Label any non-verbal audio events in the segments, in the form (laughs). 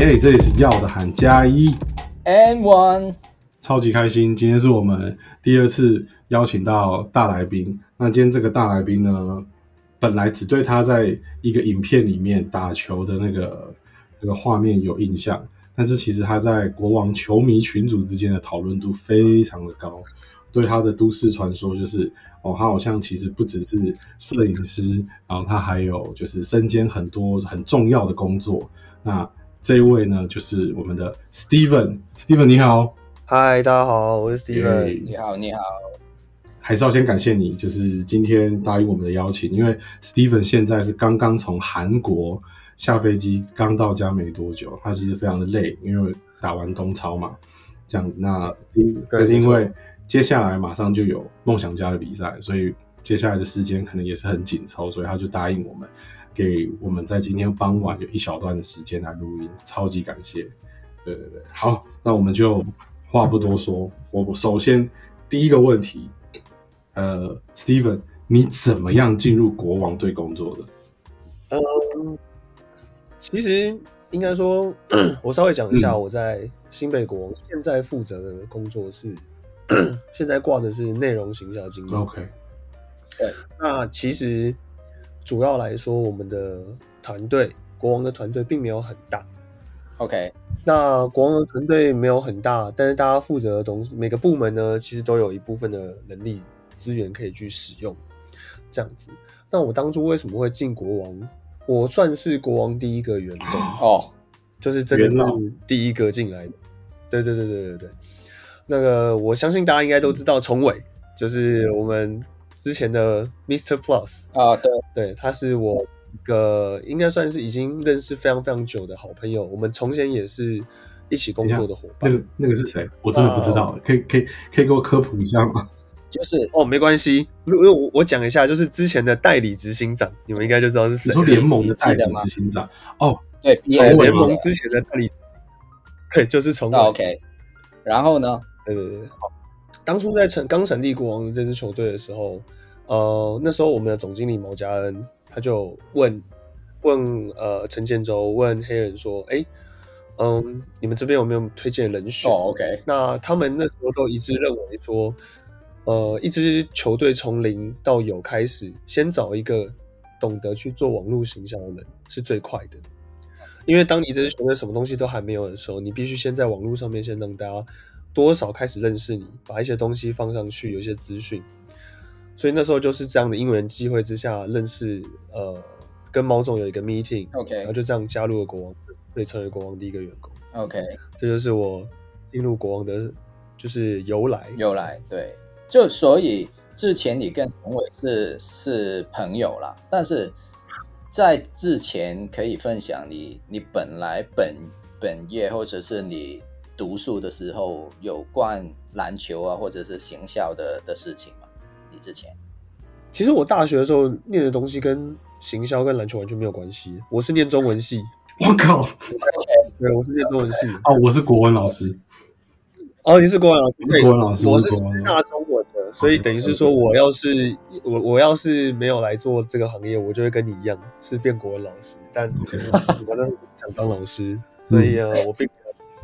耶，这里是要的喊加一 And one，超级开心！今天是我们第二次邀请到大来宾。那今天这个大来宾呢，本来只对他在一个影片里面打球的那个那个画面有印象，但是其实他在国王球迷群组之间的讨论度非常的高。对他的都市传说就是哦，他好像其实不只是摄影师，然后他还有就是身兼很多很重要的工作。那这一位呢，就是我们的 Steven。Steven 你好，嗨，大家好，我是 Steven。你好，你好。还是要先感谢你，就是今天答应我们的邀请，因为 Steven 现在是刚刚从韩国下飞机，刚到家没多久，他其实非常的累，因为打完东超嘛，这样子。那可是因为接下来马上就有梦想家的比赛，所以接下来的时间可能也是很紧凑，所以他就答应我们。给我们在今天傍晚有一小段的时间来录音，超级感谢。对对对，好，那我们就话不多说，我首先第一个问题，呃，Steven，你怎么样进入国王队工作的？嗯，其实应该说，(coughs) 我稍微讲一下，我在新北国王现在负责的工作是，(coughs) 现在挂的是内容形象经理。OK，对，那其实。主要来说，我们的团队国王的团队并没有很大。OK，那国王的团队没有很大，但是大家负责的东西，每个部门呢，其实都有一部分的人力资源可以去使用。这样子，那我当初为什么会进国王？我算是国王第一个员工哦，就是真的是第一个进来的。对对对对对对，那个我相信大家应该都知道，崇伟就是我们。之前的 Mr. Plus 啊，对对，他是我一个应该算是已经认识非常非常久的好朋友，我们从前也是一起工作的伙伴。那个那个是谁？我真的不知道，可以可以可以给我科普一下吗？就是哦，没关系，因为我我讲一下，就是之前的代理执行长，你们应该就知道是谁。你说联盟的代理执行长？哦，对，联盟之前的代理，对，就是从 OK。然后呢？对对对，好。当初在成刚成立国王这支球队的时候，呃，那时候我们的总经理毛家恩他就问问呃陈建州问黑人说：“哎，嗯，你们这边有没有推荐人选？”哦，OK。那他们那时候都一致认为说，呃，一支球队从零到有开始，先找一个懂得去做网络形象的人是最快的，因为当你这支球队什么东西都还没有的时候，你必须先在网络上面先让大家。多少开始认识你，把一些东西放上去，有一些资讯，所以那时候就是这样的因缘机会之下认识，呃，跟毛总有一个 meeting，OK，然后就这样加入了国王，被成为国王第一个员工，OK，这就是我进入国王的，就是由来，由来，对，就所以之前你跟陈伟是是朋友啦，但是在之前可以分享你你本来本本业或者是你。读书的时候有关篮球啊，或者是行销的的事情吗？你之前？其实我大学的时候念的东西跟行销跟篮球完全没有关系。我是念中文系。我靠！对，我是念中文系。哦，我是国文老师。哦，你是国文老师？是国文老师。我是师大中文的，所以等于是说，我要是我我要是没有来做这个行业，我就会跟你一样是变国文老师。但我呢想当老师，所以啊，我并。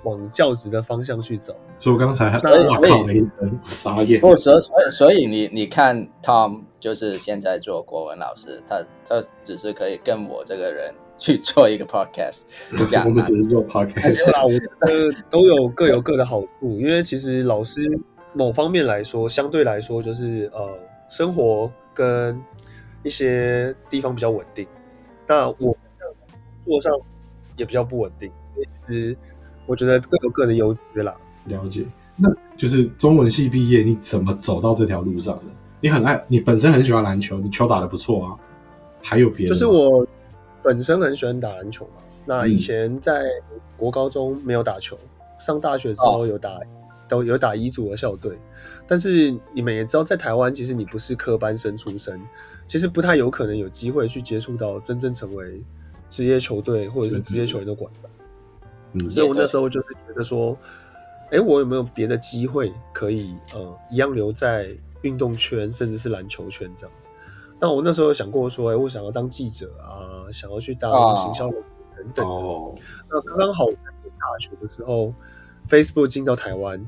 往教职的方向去走，所以我刚才还所以傻眼。不，所所以所以你你看，Tom 就是现在做国文老师，他他只是可以跟我这个人去做一个 podcast，(laughs) 这样。我们只是做 podcast 啊，我觉得都有各有各的好处。因为其实老师某方面来说，相对来说就是呃，生活跟一些地方比较稳定。那我做上也比较不稳定，因为其实。我觉得各有各的优势啦。了解，那就是中文系毕业，你怎么走到这条路上的？你很爱，你本身很喜欢篮球，你球打的不错啊。还有别的？就是我本身很喜欢打篮球嘛。那以前在国高中没有打球，上大学之后有打，都有打乙组的校队。但是你们也知道，在台湾，其实你不是科班生出身，其实不太有可能有机会去接触到真正成为职业球队或者是职业球员的管道。所以我那时候就是觉得说，哎，我有没有别的机会可以呃一样留在运动圈，甚至是篮球圈这样子？那我那时候想过说，哎，我想要当记者啊，想要去当行销人等等的。那刚刚好我在大学的时候，Facebook 进到台湾，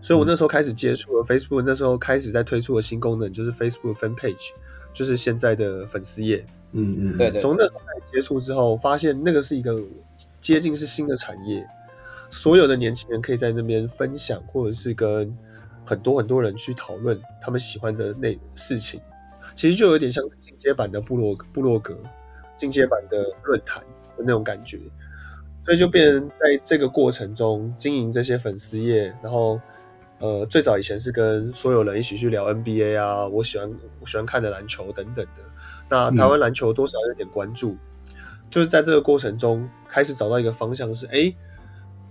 所以我那时候开始接触了 Facebook。那时候开始在推出的新功能就是 Facebook Fan Page，就是现在的粉丝页。嗯嗯，对对，从那时候开始接触之后，发现那个是一个接近是新的产业，所有的年轻人可以在那边分享，或者是跟很多很多人去讨论他们喜欢的那事情。其实就有点像进阶版的部落部落格，进阶版的论坛的那种感觉。所以就变成在这个过程中经营这些粉丝页，然后呃，最早以前是跟所有人一起去聊 NBA 啊，我喜欢我喜欢看的篮球等等的。那台湾篮球多少有点关注，就是在这个过程中开始找到一个方向，是哎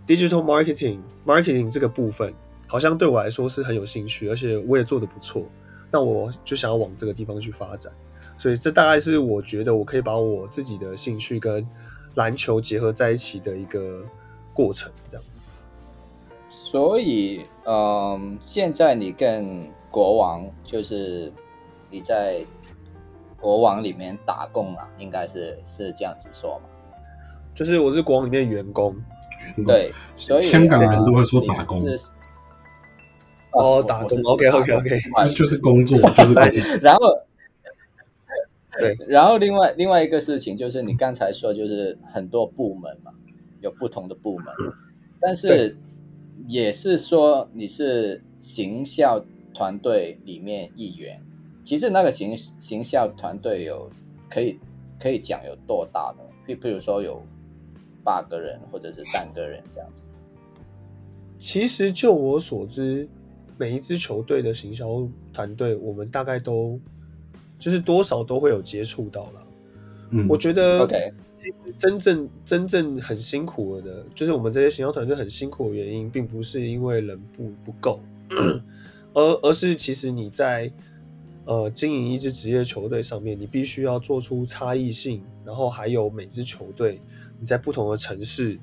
，digital marketing marketing 这个部分好像对我来说是很有兴趣，而且我也做的不错。那我就想要往这个地方去发展，所以这大概是我觉得我可以把我自己的兴趣跟篮球结合在一起的一个过程，这样子。所以，嗯，现在你跟国王就是你在国王里面打工了，应该是是这样子说嘛？就是我是国王里面员工，对，所以香港人都会说打工。哦，打工，OK OK OK，就是工作，就是工作。(laughs) 然后，(laughs) 对，(laughs) 然后另外另外一个事情就是你刚才说，就是很多部门嘛，有不同的部门，但是也是说你是行销团队里面一员。其实那个行行销团队有可以可以讲有多大呢？譬譬如说有八个人或者是三个人这样子。其实就我所知。每一支球队的行销团队，我们大概都就是多少都会有接触到了。嗯，我觉得，OK，真正真正很辛苦的，就是我们这些行销团队很辛苦的原因，并不是因为人不不够，而而是其实你在呃经营一支职业球队上面，你必须要做出差异性，然后还有每支球队你在不同的城市、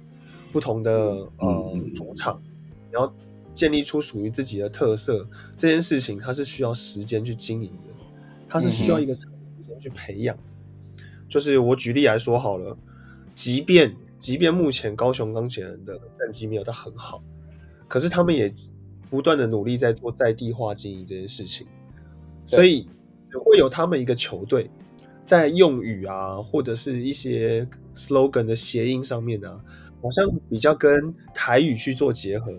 不同的呃主场，你要。建立出属于自己的特色这件事情，它是需要时间去经营的，它是需要一个长时间去培养。就是我举例来说好了，即便即便目前高雄钢铁人的战绩没有到很好，可是他们也不断的努力在做在地化经营这件事情，所以会有他们一个球队在用语啊，或者是一些 slogan 的谐音上面啊，好像比较跟台语去做结合。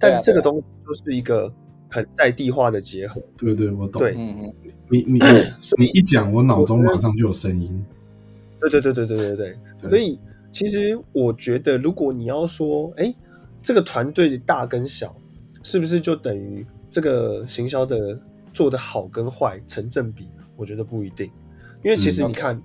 但这个东西就是一个很在地化的结合。对对，我懂。对，嗯嗯，你你 (coughs) 你一讲，我脑中马上就有声音。对对对对对对对。所以其实我觉得，如果你要说，哎，这个团队大跟小，是不是就等于这个行销的做的好跟坏成正比？我觉得不一定，因为其实你看，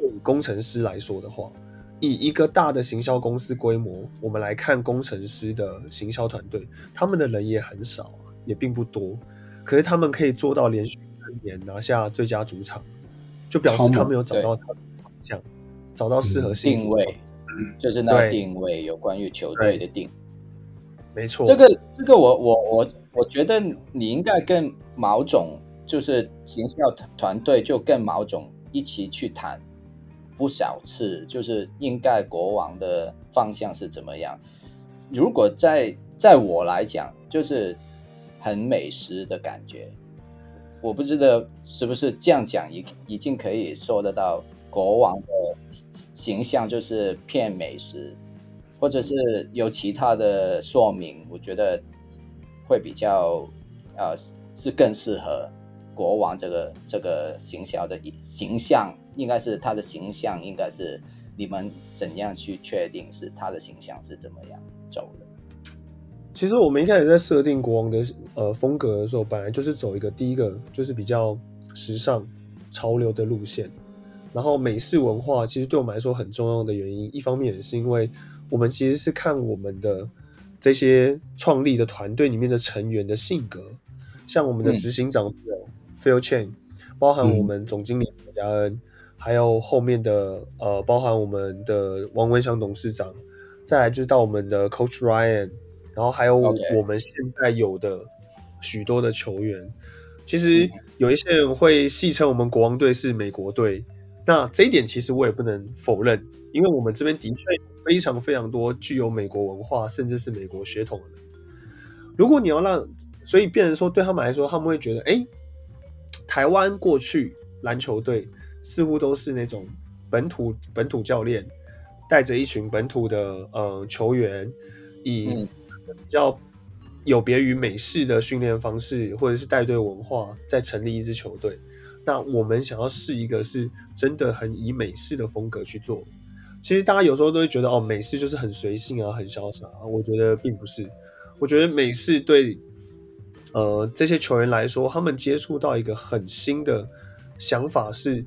以工程师来说的话。以一个大的行销公司规模，我们来看工程师的行销团队，他们的人也很少啊，也并不多。可是他们可以做到连续三年拿下最佳主场，就表示他们有找到他的方向，找到适合定位，就是那个定位有关于球队的定。没错，这个这个我我我我觉得你应该跟毛总，就是行销团团队，就跟毛总一起去谈。不少次，就是应该国王的方向是怎么样？如果在在我来讲，就是很美食的感觉。我不知道是不是这样讲，已已经可以说得到国王的形象就是偏美食，或者是有其他的说明？我觉得会比较呃是更适合国王这个这个形象的形象。应该是他的形象，应该是你们怎样去确定是他的形象是怎么样走的？其实我们一开始在设定国王的呃风格的时候，本来就是走一个第一个就是比较时尚潮流的路线，然后美式文化其实对我们来说很重要的原因，一方面也是因为我们其实是看我们的这些创立的团队里面的成员的性格，像我们的执行长 Phil Chen，包含我们总经理何家恩。还有后面的呃，包含我们的王文祥董事长，再来就是到我们的 Coach Ryan，然后还有我们现在有的许多的球员。其实有一些人会戏称我们国王队是美国队，那这一点其实我也不能否认，因为我们这边的确非常非常多具有美国文化甚至是美国血统的人。如果你要让，所以变成说对他们来说，他们会觉得，哎，台湾过去篮球队似乎都是那种本土本土教练带着一群本土的呃球员，以比较有别于美式的训练方式或者是带队文化，在成立一支球队。那我们想要试一个是真的很以美式的风格去做。其实大家有时候都会觉得，哦，美式就是很随性啊，很潇洒。我觉得并不是。我觉得美式对呃这些球员来说，他们接触到一个很新的想法是，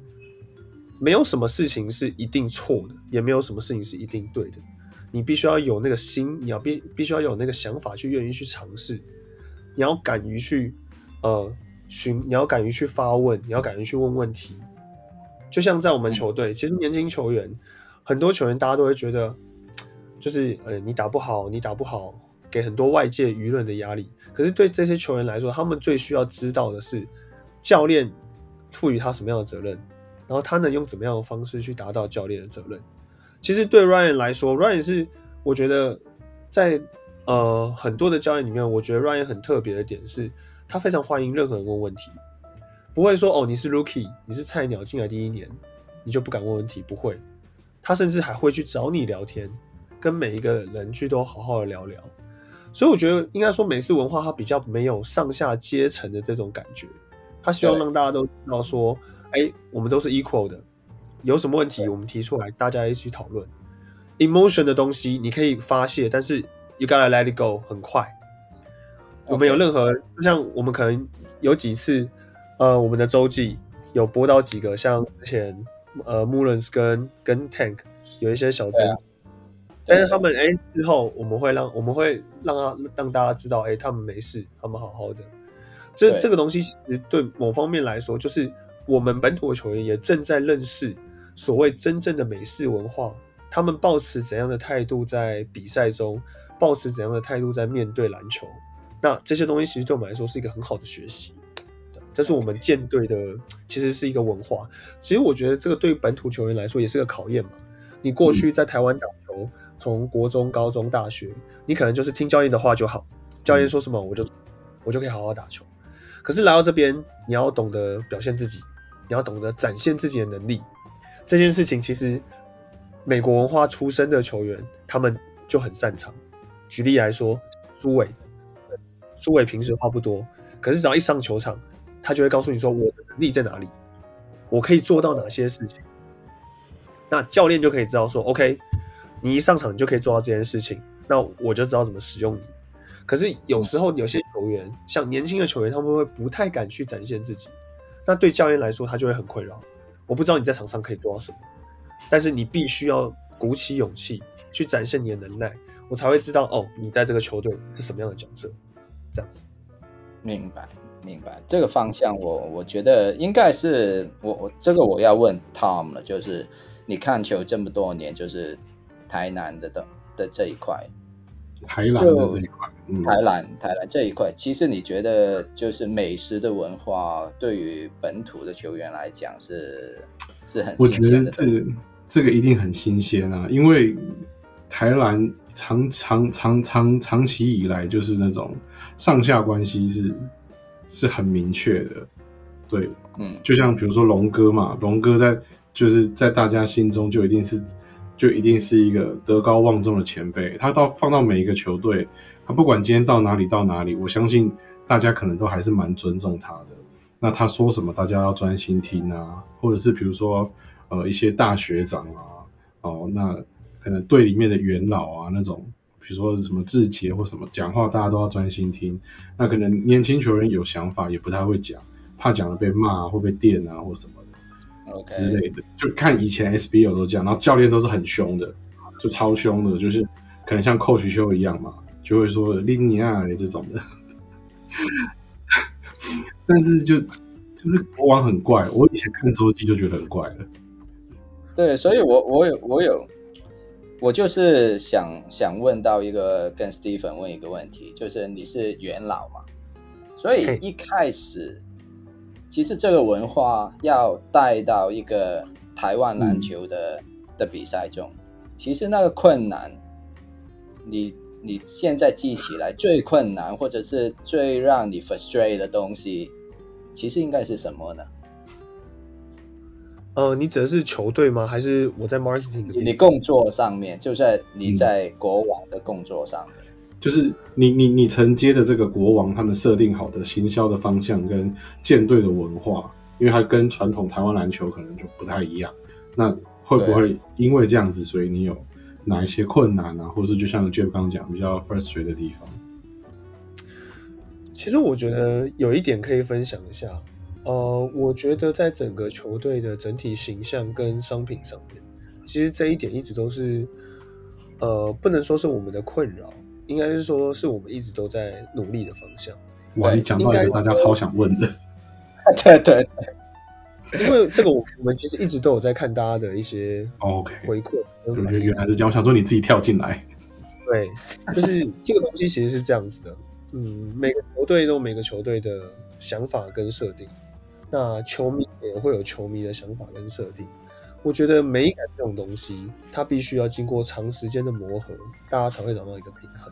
没有什么事情是一定错的，也没有什么事情是一定对的。你必须要有那个心，你要必必须要有那个想法去愿意去尝试，你要敢于去呃。寻，你要敢于去发问，你要敢于去问问题。就像在我们球队，其实年轻球员很多球员，大家都会觉得，(tsk) 就是呃，你打不好，你打不好，给很多外界舆论的压力。可是对这些球员来说，他们最需要知道的是，教练赋予他什么样的责任，然后他能用怎么样的方式去达到教练的责任。其实对 Ryan 来说，Ryan 是我觉得在呃很多的教练里面，我觉得 Ryan 很特别的点是。他非常欢迎任何人问问题，不会说哦你是 rookie，你是菜鸟进来第一年，你就不敢问问题，不会。他甚至还会去找你聊天，跟每一个人去都好好的聊聊。所以我觉得应该说美式文化它比较没有上下阶层的这种感觉，他希望让大家都知道说，哎，我们都是 equal 的，有什么问题我们提出来，大家一起讨论。emotion 的东西你可以发泄，但是 you gotta let it go，很快。我们有任何，就像我们可能有几次，呃，我们的周记有播到几个，像之前呃 m u l e n s 跟跟 Tank 有一些小争执，但是他们哎之后我们会让我们会让他让大家知道，哎，他们没事，他们好好的。这这个东西其实对某方面来说，就是我们本土的球员也正在认识所谓真正的美式文化，他们保持怎样的态度在比赛中，保持怎样的态度在面对篮球。那这些东西其实对我们来说是一个很好的学习，这是我们舰队的，其实是一个文化。其实我觉得这个对本土球员来说也是个考验嘛。你过去在台湾打球，从国中、高中、大学，你可能就是听教练的话就好，教练说什么我就我就可以好好打球。可是来到这边，你要懂得表现自己，你要懂得展现自己的能力。这件事情其实美国文化出身的球员他们就很擅长。举例来说，苏伟。苏伟平时话不多，可是只要一上球场，他就会告诉你说我的能力在哪里，我可以做到哪些事情。那教练就可以知道说，OK，你一上场你就可以做到这件事情，那我就知道怎么使用你。可是有时候有些球员，像年轻的球员，他们会不太敢去展现自己，那对教练来说，他就会很困扰。我不知道你在场上可以做到什么，但是你必须要鼓起勇气去展现你的能耐，我才会知道哦，你在这个球队是什么样的角色。这样子，明白明白这个方向，我我觉得应该是我我这个我要问 Tom 了，就是你看球这么多年，就是台南的的的这一块，台南的这一块，嗯台南台南这一块，其实你觉得就是美食的文化对于本土的球员来讲是是很我觉得这个这个一定很新鲜啊，因为台南长长长长长期以来就是那种。上下关系是是很明确的，对，嗯，就像比如说龙哥嘛，龙哥在就是在大家心中就一定是就一定是一个德高望重的前辈，他到放到每一个球队，他不管今天到哪里到哪里，我相信大家可能都还是蛮尊重他的。那他说什么，大家要专心听啊，或者是比如说呃一些大学长啊，哦，那可能队里面的元老啊那种。比如说什么字节或什么讲话，大家都要专心听。那可能年轻球员有想法，也不太会讲，怕讲了被骂或被电啊或什么的之类的。就看以前 SBL 都这样，然后教练都是很凶的，就超凶的，就是可能像寇徐修一样嘛，就会说林尼亚这种的。(laughs) 但是就就是国王很怪，我以前看周记就觉得很怪了。对，所以我我有我有。我就是想想问到一个跟 Stephen 问一个问题，就是你是元老嘛，所以一开始其实这个文化要带到一个台湾篮球的的比赛中，其实那个困难，你你现在记起来最困难，或者是最让你 frustrate 的东西，其实应该是什么呢？呃，你指的是球队吗？还是我在 marketing？你你工作上面，就在你在国王的工作上面，就是你你你承接的这个国王他们设定好的行销的方向跟舰队的文化，因为它跟传统台湾篮球可能就不太一样。那会不会因为这样子，所以你有哪一些困难啊，或者是就像 Jeff 刚刚讲比较 frustrated 的地方？其实我觉得有一点可以分享一下。呃，我觉得在整个球队的整体形象跟商品上面，其实这一点一直都是，呃，不能说是我们的困扰，应该是说是我们一直都在努力的方向。哇，你讲到一个大家超想问的，(laughs) 对对对，因为这个我我们其实一直都有在看大家的一些 OK 回馈。我觉得原来是这样，我想说你自己跳进来。(laughs) 对，就是这个东西其实是这样子的。嗯，每个球队都有每个球队的想法跟设定。那球迷也会有球迷的想法跟设定，我觉得美感这种东西，它必须要经过长时间的磨合，大家才会找到一个平衡。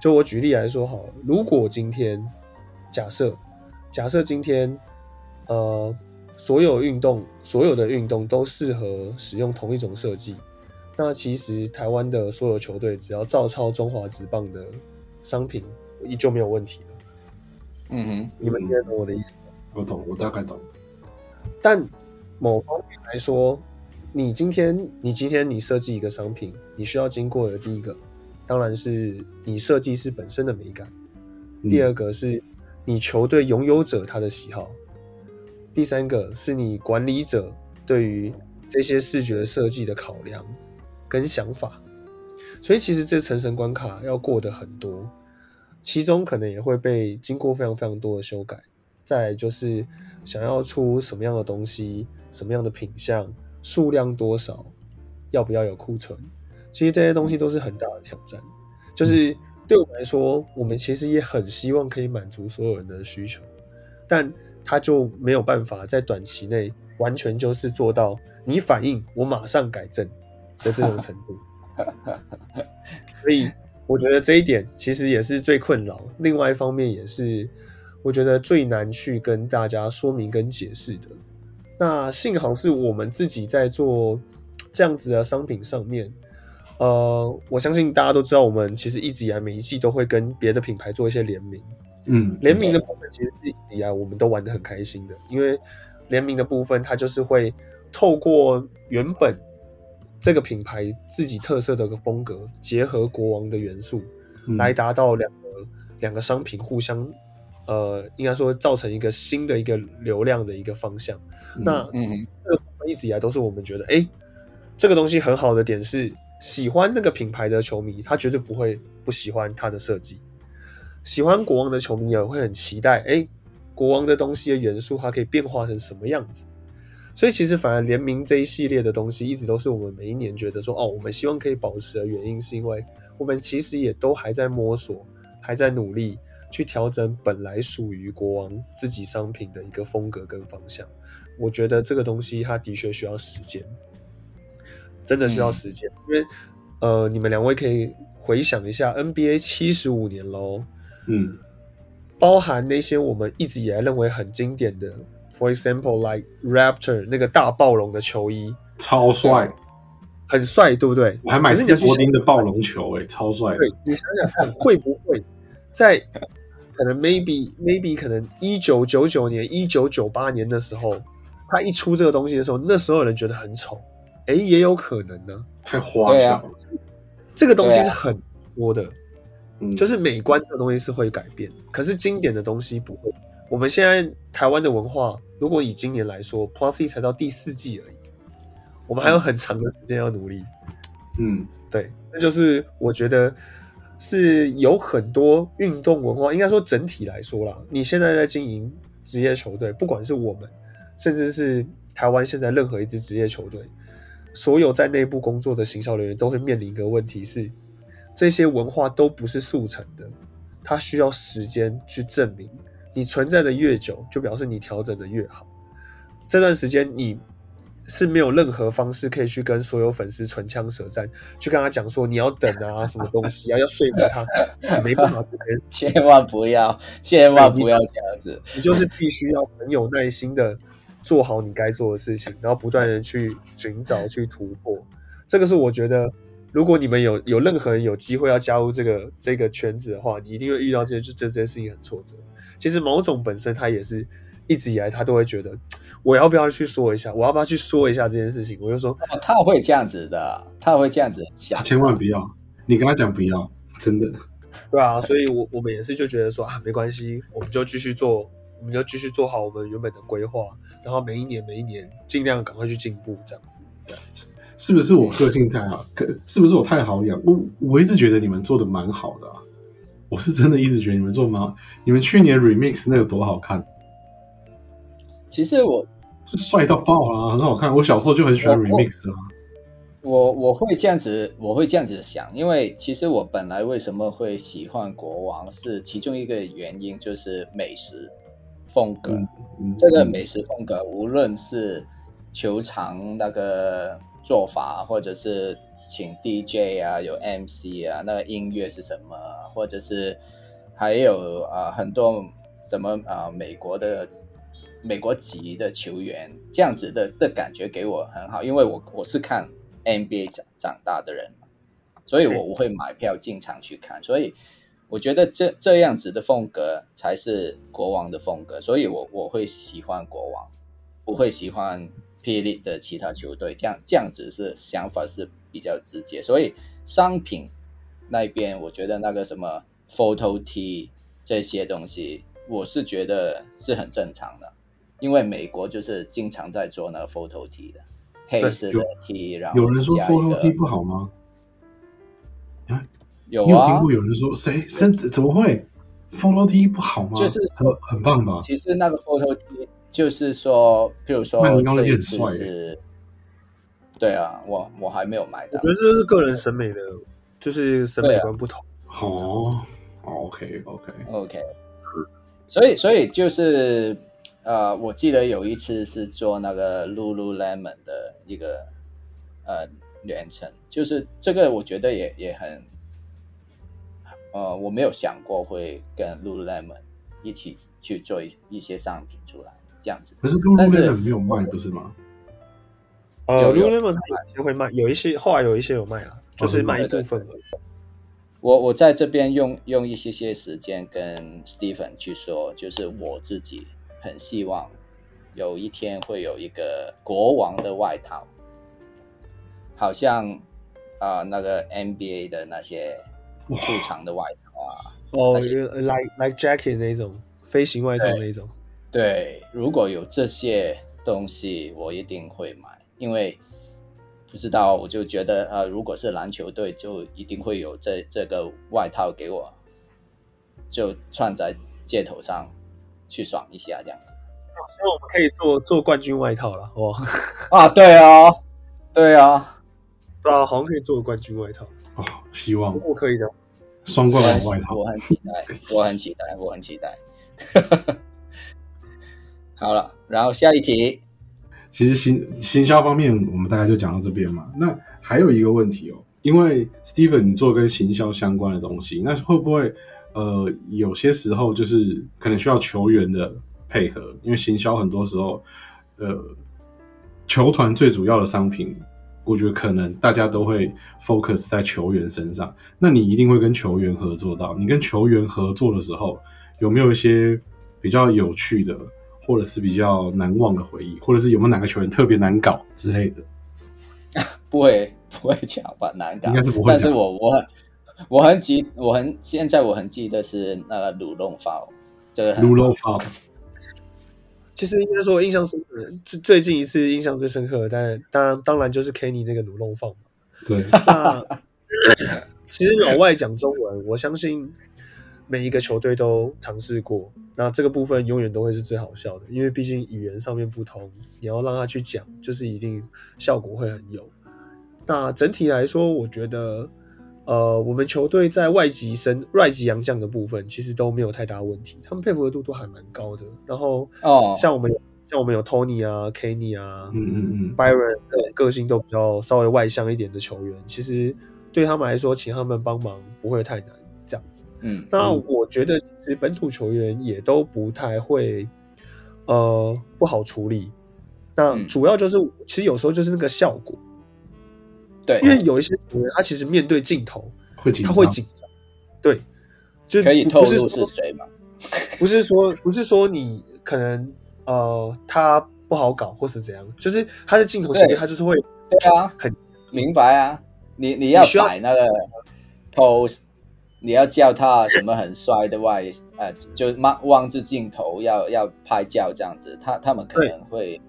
就我举例来说，好，如果今天假设假设今天，呃，所有运动所有的运动都适合使用同一种设计，那其实台湾的所有球队只要照抄中华职棒的商品，依旧没有问题了。嗯哼，你们应该懂我的意思？我懂，我大概懂。但某方面来说，你今天你今天你设计一个商品，你需要经过的第一个，当然是你设计师本身的美感；第二个是你球队拥有者他的喜好；第三个是你管理者对于这些视觉设计的考量跟想法。所以其实这层层关卡要过的很多，其中可能也会被经过非常非常多的修改。再就是想要出什么样的东西，什么样的品相，数量多少，要不要有库存？其实这些东西都是很大的挑战。就是对我们来说，我们其实也很希望可以满足所有人的需求，但他就没有办法在短期内完全就是做到你反应我马上改正的这种程度。(laughs) 所以我觉得这一点其实也是最困扰。另外一方面也是。我觉得最难去跟大家说明跟解释的，那幸好是我们自己在做这样子的商品上面。呃，我相信大家都知道，我们其实一直以来每一季都会跟别的品牌做一些联名。嗯，联名的部分其实是一直以来我们都玩的很开心的，因为联名的部分它就是会透过原本这个品牌自己特色的一个风格，结合国王的元素，来达到两个两个商品互相。呃，应该说造成一个新的一个流量的一个方向。那嗯，这个一直以来都是我们觉得，哎，这个东西很好的点是，喜欢那个品牌的球迷，他绝对不会不喜欢它的设计。喜欢国王的球迷也会很期待，哎，国王的东西的元素，它可以变化成什么样子？所以其实反而联名这一系列的东西，一直都是我们每一年觉得说，哦，我们希望可以保持的原因，是因为我们其实也都还在摸索，还在努力。去调整本来属于国王自己商品的一个风格跟方向，我觉得这个东西它的确需要时间，真的需要时间。因为呃，你们两位可以回想一下 NBA 七十五年喽，嗯，包含那些我们一直以来认为很经典的，for example like Raptor 那个大暴龙的球衣，超帅，很帅，对不对？我还买斯伯丁的暴龙球，哎，超帅。对你想想看，会不会在？可能 maybe maybe 可能一九九九年、一九九八年的时候，他一出这个东西的时候，那时候有人觉得很丑，哎，也有可能呢。太花俏，这个东西是很多的，就是美观这个东西是会改变，可是经典的东西不会。我们现在台湾的文化，如果以今年来说，Plus E 才到第四季而已，我们还有很长的时间要努力。嗯，对，那就是我觉得。是有很多运动文化，应该说整体来说啦，你现在在经营职业球队，不管是我们，甚至是台湾现在任何一支职业球队，所有在内部工作的行销人员都会面临一个问题是，这些文化都不是速成的，它需要时间去证明。你存在的越久，就表示你调整的越好。这段时间你是没有任何方式可以去跟所有粉丝唇枪舌战，去跟他讲说你要等啊，什么东西啊，要说服他，(laughs) 你没办法千万不要，千万不要这样子。你就是必须要很有耐心的做好你该做的事情，然后不断的去寻找、去突破。这个是我觉得，如果你们有有任何人有机会要加入这个这个圈子的话，你一定会遇到这些就这这件事情很挫折。其实毛总本身它也是一直以来他都会觉得。我要不要去说一下？我要不要去说一下这件事情？我就说，他会这样子的，他会这样子想。千万不要，你跟他讲不要，真的。对啊，所以，我我们也是就觉得说啊，没关系，我们就继续做，我们就继续做好我们原本的规划，然后每一年每一年尽量赶快去进步，这样子。是不是我个性太好？可是不是我太好养？我我一直觉得你们做的蛮好的啊，我是真的一直觉得你们做蛮好。你们去年 remix 那有多好看。其实我是帅到爆啊，很好看。我小时候就很喜欢 remix 啊。我我会这样子，我会这样子想，因为其实我本来为什么会喜欢国王，是其中一个原因，就是美食风格。这个美食风格，无论是球场那个做法，或者是请 DJ 啊，有 MC 啊，那个音乐是什么，或者是还有啊很多什么啊美国的。美国籍的球员这样子的的感觉给我很好，因为我我是看 NBA 长长大的人嘛，所以我我会买票进场去看，所以我觉得这这样子的风格才是国王的风格，所以我我会喜欢国王，不会喜欢霹雳的其他球队，这样这样子是想法是比较直接，所以商品那边我觉得那个什么 photo T 这些东西，我是觉得是很正常的。因为美国就是经常在做那个 photo T 的黑色的 T，然后有人说 photo T 不好吗？啊，有啊，听过有人说谁甚至怎么会 photo T 不好吗？就是很很棒吧？其实那个 photo T 就是说，譬如说这一次是，对啊，我我还没有买的。我觉得这是个人审美的，就是审美观不同。哦，OK OK OK，所以所以就是。呃，我记得有一次是做那个 Lululemon 的一个呃连成，就是这个我觉得也也很，呃，我没有想过会跟 Lululemon 一起去做一一些商品出来这样子。可是 Lululemon 没有卖，不是吗？呃，Lululemon 它有些会卖，有一些后来有一些有卖了，就是卖一部分。我我在这边用用一些些时间跟 Stephen 去说，就是我自己。很希望有一天会有一个国王的外套，好像啊那个 NBA 的那些出场的外套啊，哦，like like jacket 那种飞行外套那种。对，如果有这些东西，我一定会买，因为不知道我就觉得呃，如果是篮球队，就一定会有这这个外套给我，就穿在街头上。去爽一下，这样子，所以我们可以做做冠军外套了，哇！啊，对啊，对啊，对啊，好像可以做冠军外套哦，希望我可以的，双冠王外套，我很期待，我很期待，我很期待。(laughs) 好了，然后下一题，其实行行销方面，我们大概就讲到这边嘛。那还有一个问题哦，因为 Steven 你做跟行销相关的东西，那会不会？呃，有些时候就是可能需要球员的配合，因为行销很多时候，呃，球团最主要的商品，我觉得可能大家都会 focus 在球员身上。那你一定会跟球员合作到，你跟球员合作的时候，有没有一些比较有趣的，或者是比较难忘的回忆，或者是有没有哪个球员特别难搞之类的？(laughs) 不会，不会讲吧？难搞应该是不会，但是我我。(laughs) 我很记，我很现在我很记得是那个卤肉饭，这个卤肉饭。其实应该说印象深刻，最最近一次印象最深刻，但当当然就是 Kenny 那个卤肉饭嘛。对。那 (laughs) 其实老外讲中文，我相信每一个球队都尝试过。那这个部分永远都会是最好笑的，因为毕竟语言上面不同，你要让他去讲，就是一定效果会很有。那整体来说，我觉得。呃，我们球队在外籍生、外籍洋将的部分，其实都没有太大问题，他们配合度都还蛮高的。然后，哦，像我们像我们有 Tony 啊、Kenny 啊、嗯嗯嗯，Byron，对个性都比较稍微外向一点的球员，其实对他们来说，请他们帮忙不会太难，这样子。嗯那嗯我觉得其实本土球员也都不太会，呃，不好处理。那嗯主要就是，其实有时候就是那个效果，对，因为有一些球员他其实面对镜头会紧张，他会紧张，对，就可以透露是谁嘛？不是说 (laughs) 不是说你可能呃他不好搞或是怎样，就是他的镜头前面他就是会对啊，很明白啊。你你要摆那个 pose，你要叫他什么很帅的外，呃，就望望着镜头要要拍照这样子，他他们可能会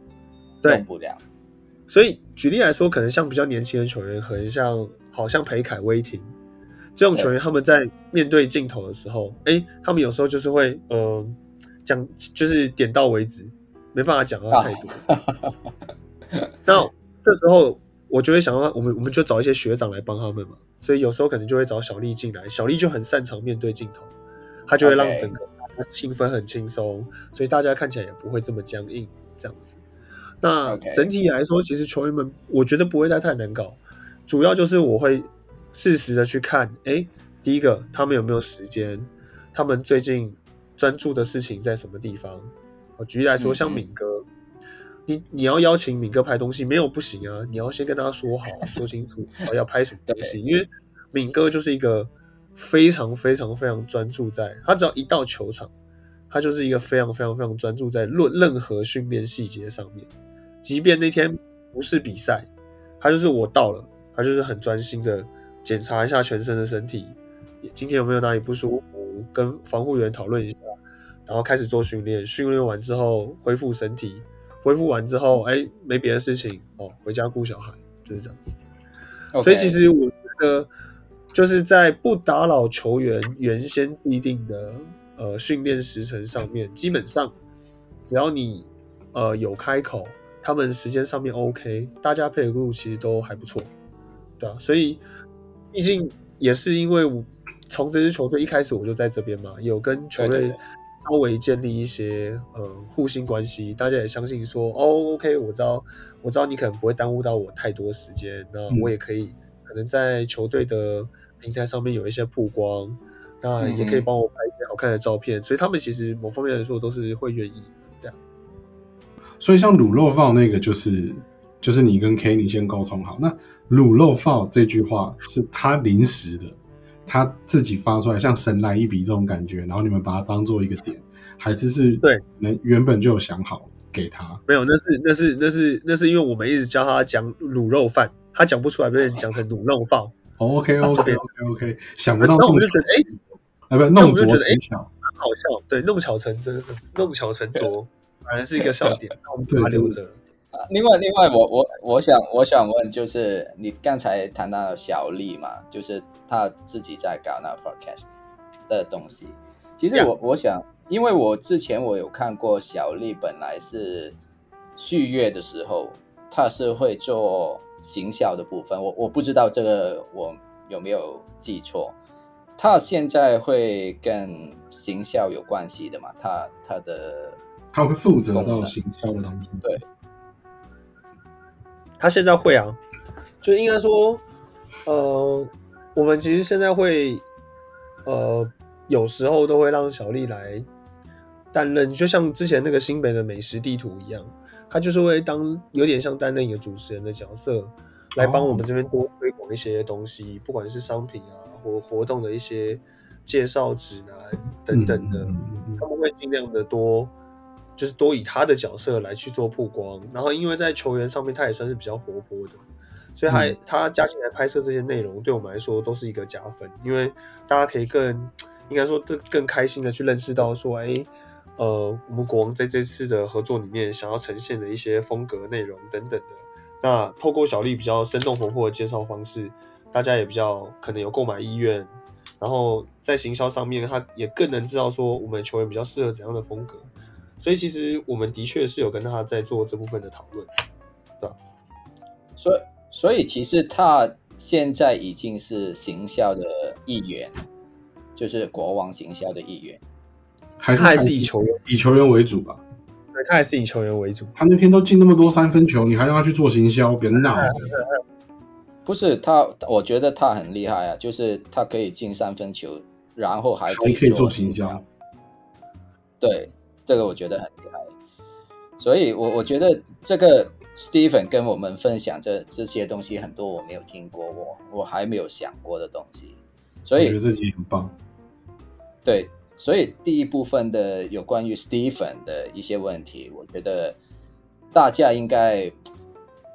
动不了。所以举例来说，可能像比较年轻的球员，可能像好像裴凯、威霆这种球员，他们在面对镜头的时候，哎，他们有时候就是会呃讲，就是点到为止，没办法讲到太多。(laughs) 那这时候我就会想到，我们我们就找一些学长来帮他们嘛，所以有时候可能就会找小丽进来，小丽就很擅长面对镜头，他就会让整个气氛很轻松，所以大家看起来也不会这么僵硬这样子。那整体来说，其实球员们我觉得不会太太难搞，主要就是我会适时的去看，哎，第一个他们有没有时间，他们最近专注的事情在什么地方。我举例来说，嗯像敏哥，你你要邀请敏哥拍东西没有不行啊，你要先跟他说好，说清楚哦要拍什么东西，因为敏哥就是一个非常非常非常专注在，他只要一到球场，他就是一个非常非常非常专注在论任何训练细节上面，即便那天不是比赛，他就是我到了，他就是很专心的检查一下全身的身体，今天有没有哪里不舒服，跟防护员讨论一下，然后开始做训练，训练完之后恢复身体，恢复完之后，哎，没别的事情哦，回家顾小孩，就是这样子。所以其实我觉得，就是在不打扰球员原先既定的呃训练时程上面，基本上只要你呃有开口，他们时间上面 OK，大家配合度其实都还不错，对啊，所以毕竟也是因为我从这支球队一开始我就在这边嘛，有跟球队稍微建立一些呃互信关系，大家也相信说哦，OK，我知道我知道你可能不会耽误到我太多时间，那嗯我也可以可能在球队的平台上面有一些曝光，那也可以帮我拍一些好看的照片，所以他们其实某方面来说都是会愿意。所以像卤肉饭那个，就是就是你跟 Kenny 先沟通好。那卤肉饭这句话是他临时的，他自己发出来，像神来一笔这种感觉，然后你们把它当做一个点，还是是对，能原本就有想好给他。没有，那是那是那是那是因为我们一直教他讲卤肉饭，他讲不出来，被人讲成卤肉饭，哦 OK OK OK OK，想不到那我弄们就觉得哎，啊不那我弄拙们就觉得哎成巧，蛮好笑，对，弄巧成真，弄巧成拙，反正是一个笑点，(laughs) 那我们就把它对留着。啊另外，另外我，我我想我想问，就是你刚才谈到小丽嘛，就是她自己在搞那 podcast 的东西。其实 Yeah 我我想，因为我之前我有看过小丽，本来是续约的时候，她是会做行销的部分。我我不知道这个我有没有记错。她现在会跟行销有关系的嘛？她她的他会负责到行销的东西。对他现在会啊，就应该说，呃，我们其实现在会，呃，有时候都会让小丽来担任，就像之前那个新北的美食地图一样，他就是会当有点像担任一个主持人的角色，来帮我们这边多推广一些东西，不管是商品啊或活动的一些介绍指南等等的。嗯嗯嗯嗯他们会尽量的多，就是多以他的角色来去做曝光。然后，因为在球员上面，他也算是比较活泼的，所以他、嗯他加进来拍摄这些内容，对我们来说都是一个加分，因为大家可以更应该说更更开心的去认识到说，哎，呃，我们国王在这次的合作里面想要呈现的一些风格、内容等等的。那透过小丽比较生动活泼的介绍方式，大家也比较可能有购买意愿，然后在行销上面，他也更能知道说我们球员比较适合怎样的风格。所以其实我们的确是有跟他在做这部分的讨论。对吧所以，所以其实他现在已经是行销的一员，就是国王行销的一员。还是他还是以球员以球员为主吧。对他还是以球员为主。他那天都进那么多三分球，你还让他去做行销，别闹！(laughs) 不是他，我觉得他很厉害啊，就是他可以进三分球，然后还可以还可以做行行销。对，这个我觉得很厉害。所以我我觉得这个 Stephen 跟我们分享这这些东西很多我没有听过，我我还没有想过的东西。所以我觉得自己很棒。对，所以第一部分的有关于 Stephen 的一些问题，我觉得大家应该，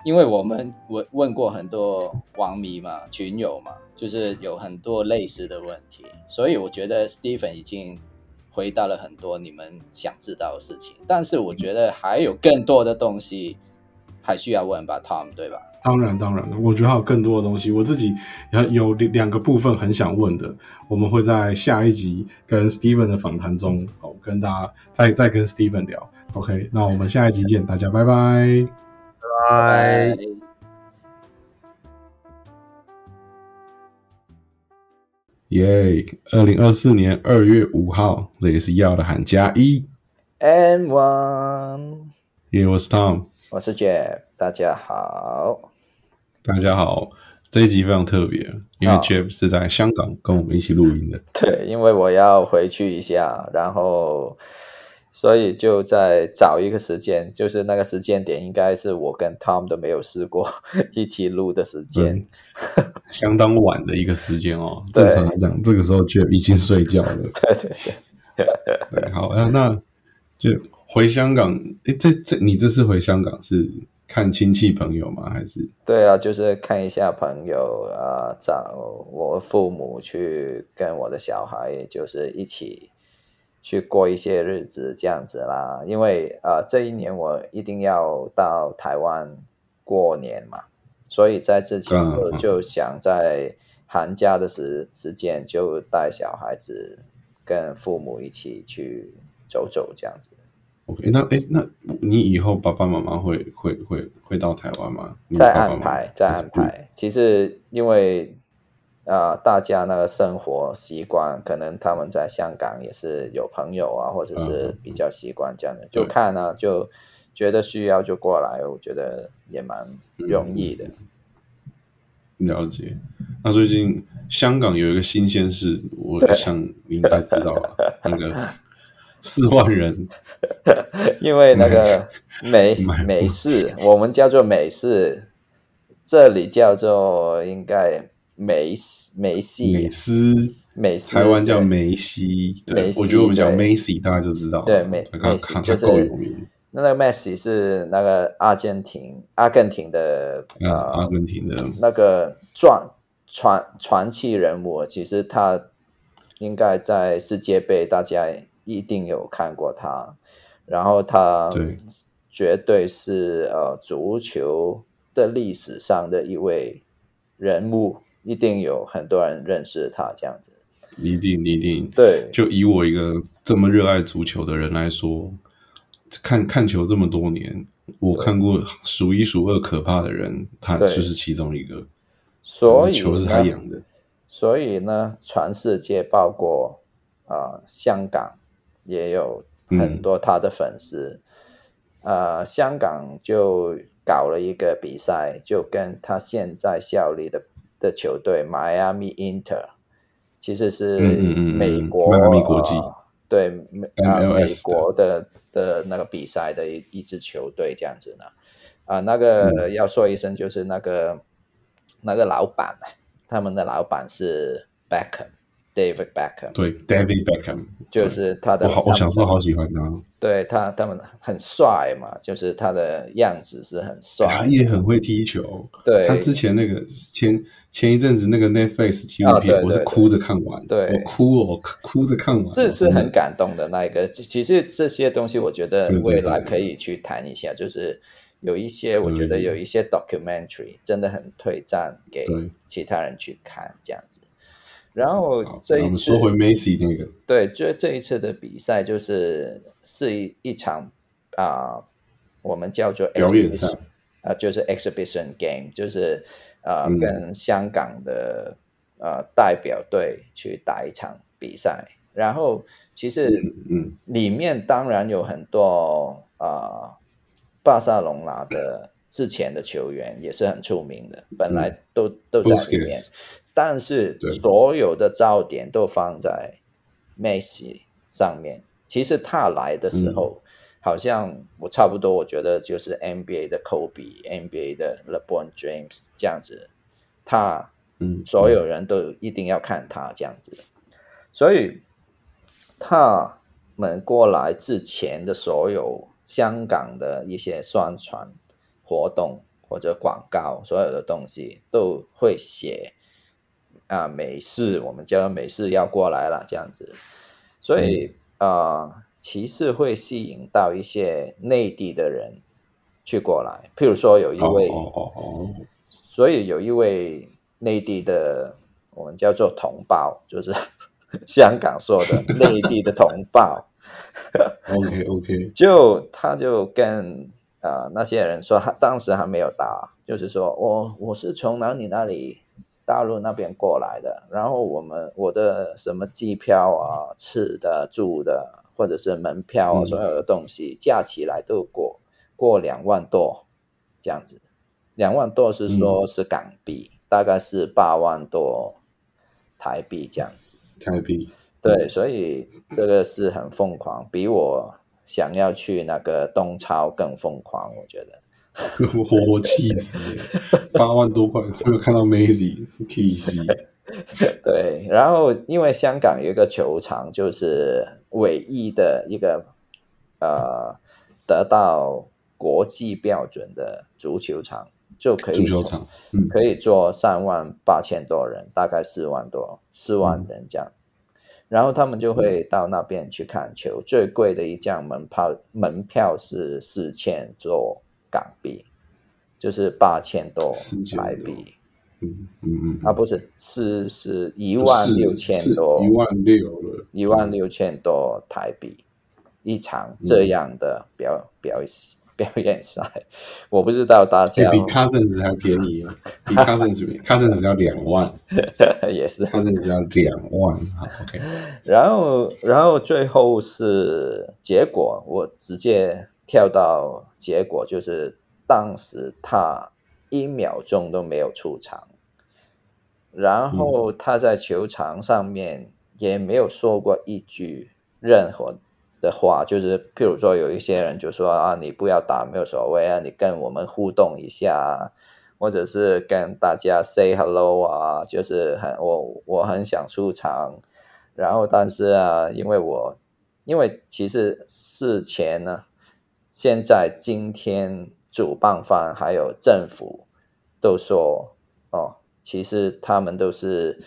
因为我们我问过很多网迷嘛、群友嘛，就是有很多类似的问题，所以我觉得 Stephen 已经回答了很多你们想知道的事情，但是我觉得还有更多的东西还需要问吧，Tom，对吧？当然，当然了，我觉得还有更多的东西，我自己有有两个部分很想问的，我们会在下一集跟 Steven 的访谈中，哦，跟大家再再跟 Steven 聊。OK，那我们下一集见，大家拜拜拜。拜。耶！二零二四年二月五号，这里是要的喊加一。And one，耶，我是 Tom，我是 Jeff，大家好。大家好。这一集非常特别，因为啊 Jeff 是在香港跟我们一起录音的。对，因为我要回去一下，然后所以就在找一个时间，就是那个时间点应该是我跟 Tom 都没有试过 (laughs) 一起录的时间。(laughs) 相当晚的一个时间哦。正常来讲，这个时候 Jeff 已经睡觉了。(laughs) 对对对，对，好，那那就回香港。诶，这这你这次回香港是看亲戚朋友吗？还是对啊，就是看一下朋友啊、找我父母去跟我的小孩，就是一起去过一些日子这样子啦。因为啊、这一年我一定要到台湾过年嘛，所以在之前我就想在寒假的时时间就带小孩子跟父母一起去走走这样子。OK？那哎，那你以后爸爸妈妈会会会会到台湾吗？你再安排，再还是不安排。其实因为啊、呃大家那个生活习惯，可能他们在香港也是有朋友啊，或者是比较习惯这样的，就看啊，就觉得需要就过来，我觉得也蛮容易的。了解。那最近香港有一个新鲜事，我想你应该知道了，那个四万人因为那个美美式，我们叫做美式，这里叫做应该梅西梅西美斯，美式，台湾叫梅西，对梅，西我觉得我们讲对。Macy 大家就知道，对梅西他就是他够有名，那个 Messi 是那个阿根廷阿根廷的啊，阿呃根廷的。那个传传传奇人物，其实他应该在世界杯大家一定有看过他，然后他对。绝对是呃足球的历史上的一位人物，一定有很多人认识他这样子。一定一定，对，就以我一个这么热爱足球的人来说，看看球这么多年，我看过数一数二可怕的人，他就是其中一个。所以球是他养的，所以呢，全世界包括啊、呃香港也有很多他的粉丝。呃，香港就搞了一个比赛，就跟他现在效力的的球队 Miami Inter，其实是美国、迈阿密国际。呃对美啊、美国的的那个比赛的一一支球队这样子呢。啊、那个、嗯。要说一声，就是那个那个老板，他们的老板是 Beckham，David Beckham，对，David Beckham，就是他的我好，我小时候好喜欢他，对他他们很帅嘛，就是他的样子是很帅他，也很会踢球。对他之前那个前前一阵子那个 Netflix 纪录啊片，我是哭着看完，对。我哭哦，哭着看完，这是很感动的那一个。其其实这些东西，我觉得未来可以去谈一下，就是有一些我觉得有一些 documentary 真的很推荐给其他人去看这样子。然后这一次说回 Messi 那个，对，这这一次的比赛就是是一一场啊、我们叫做表演赛啊、就是 exhibition game，就是呃、嗯跟香港的呃代表队去打一场比赛。然后其实嗯，里面当然有很多啊，巴塞隆拿的之前的球员也是很出名的，本来都、都在里面但是所有的焦点都放在梅西上面。其实他来的时候，好像我差不多，我觉得就是 NBA 的 Kobe、NBA 的 LeBron James 这样子，他嗯，所有人都一定要看他这样子。所以他们过来之前的所有香港的一些宣传活动或者广告，所有的东西都会写啊，美式，我们叫美式要过来了这样子。所以啊、呃其实会吸引到一些内地的人去过来，譬如说有一哦位。哦哦哦，所以有一位内地的，我们叫做同胞，就是 (laughs) 香港说的内地的同胞，(laughs) OK OK，就他就跟呃那些人说，他当时还没有打，就是说我我是从哪里哪里大陆那边过来的，然后我们我的什么机票啊、吃的、住的，或者是门票所有的东西加起来都过过两万多这样子。两万多是说是港币，大概是八万多台币这样子。台币，对，所以这个是很疯狂，比我想要去那个东超更疯狂，我觉得。(laughs) 我我气死了，八万多块，没有看到 Maisy 气死，对，然后因为香港有一个球场，就是唯一的一个呃得到国际标准的足球场，就可以足球场，嗯可以坐三万八千多人，大概四万多四万人这样。然后他们就会到那边去看球，最贵的一张门票门票是四千多港币，就是八千多台币。嗯嗯嗯，啊，不是，是是一万六千多，一万六了，一万六千多台币一场这样的表、表演表演赛，(laughs) 我不知道大哎，家比 Cousins 还便宜哦，比 Cousins Cousins 要两万。(laughs) 也是，，Cousins 要两万，好 OK，然后然后最后是结果，我直接跳到结果，就是当时他一秒钟都没有出场，然后他在球场上面也没有说过一句任何的话，就是譬如说有一些人就说啊，你不要打没有所谓啊，你跟我们互动一下，或者是跟大家 say hello 啊，就是很我我很想出场，然后但是啊，因为我因为其实事前呢，现在今天主办方还有政府都说哦，其实他们都是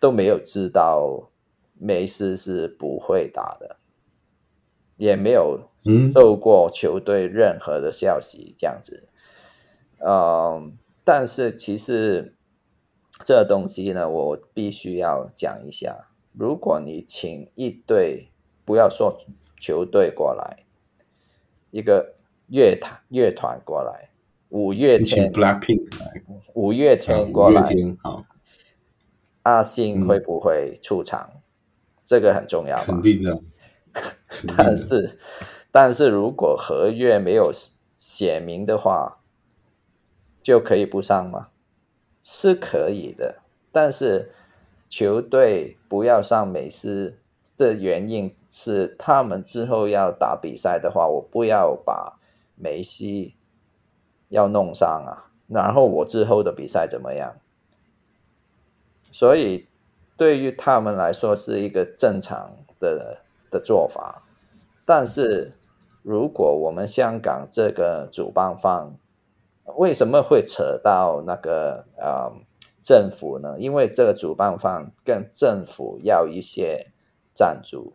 都没有知道梅西是不会打的，也没有嗯透过球队任何的消息这样子。嗯，但是其实这东西呢，我必须要讲一下。如果你请一队，不要说球队过来，一个乐团乐团过来，五月天 Blackpink，五月啊天过来，阿信会不会出场？这个很重要吧肯。定的，肯定的但是，但是如果合约没有写明的话，就可以不上吗？是可以的，但是球队不要上美斯的原因是，他们之后要打比赛的话，我不要把梅西要弄伤啊，然后我之后的比赛怎么样？所以对于他们来说是一个正常的的做法，但是如果我们香港这个主办方为什么会扯到那个呃政府呢？因为这个主办方跟政府要一些赞助，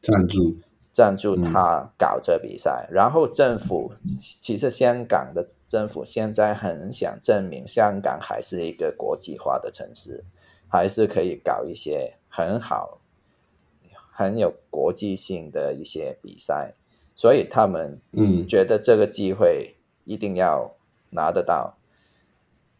赞助，赞助嗯。他搞这比赛，然后政府其实香港的政府现在很想证明香港还是一个国际化的城市，还是可以搞一些很好、很有国际性的一些比赛，所以他们嗯。觉得这个机会一定要拿得到。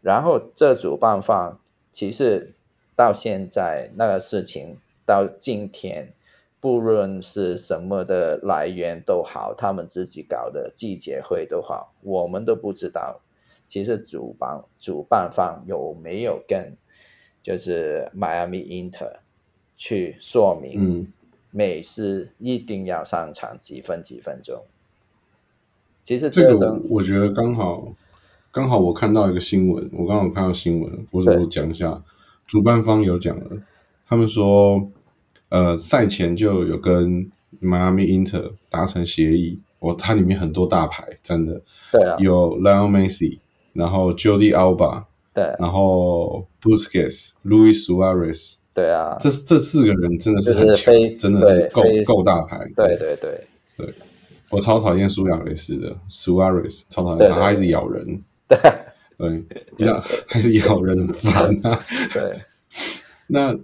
然后这主办方其实到现在那个事情到今天不论是什么的来源都好，他们自己搞的季节会都好，我们都不知道。其实主办主办方有没有跟就是 Miami Inter 去说明，嗯，美式一定要上场几分几分钟？其实这个这个我我觉得刚好刚好我看到一个新闻，我刚好看到新闻，我对我讲一下，主办方有讲了，他们说，呃，赛前就有跟 Miami Inter 达成协议，哦，它里面很多大牌，真的。对啊，有 Lionel Messi，然后 Jordi Alba，对然后 Busquets、Luis Suarez，对啊，这这四个人真的是很强是，真的是够够大牌，对对对。对。我超讨厌苏亚雷斯的，Suarez 超讨厌他，一直咬人，对。对，那还是咬人很烦啊。对。(laughs) 那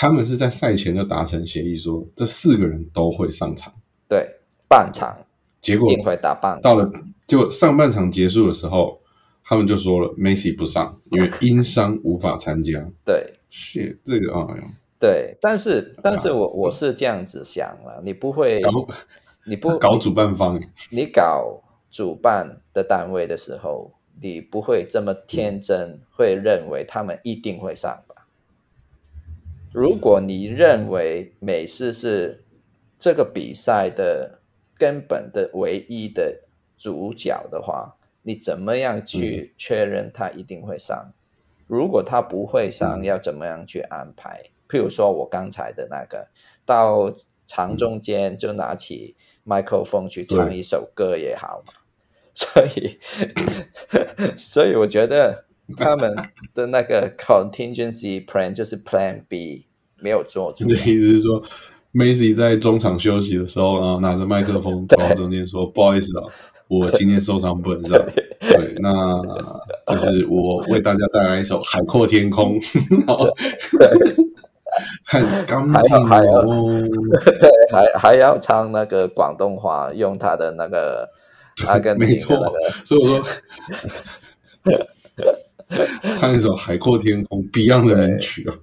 他们是在赛前就达成协议说，这四个人都会上场，对，半场结果一定会打半到了结果上半场结束的时候，他们就说了，Messi 不上，因为因伤无法参加。对。shit，这个哎呀，对，但是但是我我是这样子想了，你不会，搞你不搞主办方，你搞主办的单位的时候，你不会这么天真，会认为他们一定会上吧？如果你认为美式是这个比赛的根本的唯一的主角的话，你怎么样去确认他一定会上？如果他不会上，嗯要怎么样去安排？譬如说我刚才的那个，到场中间就拿起麦克风去唱一首歌也好嘛。所以，(coughs) 所以我觉得他们的那个 contingency plan 就是 Plan B 没有做出你的。意思是说，Messi 在中场休息的时候，然后拿着麦克风走到中间说：“不好意思啊，我今天受伤不能上。”对，那就是我为大家带来一首《海阔天空》，(laughs) 然后很刚还还有哦，(laughs) 对，还还要唱那个广东话，用他的那个阿根廷的没错那个，所以我说。(laughs) (laughs) 唱一首《海阔天空》Beyond 的名曲啊，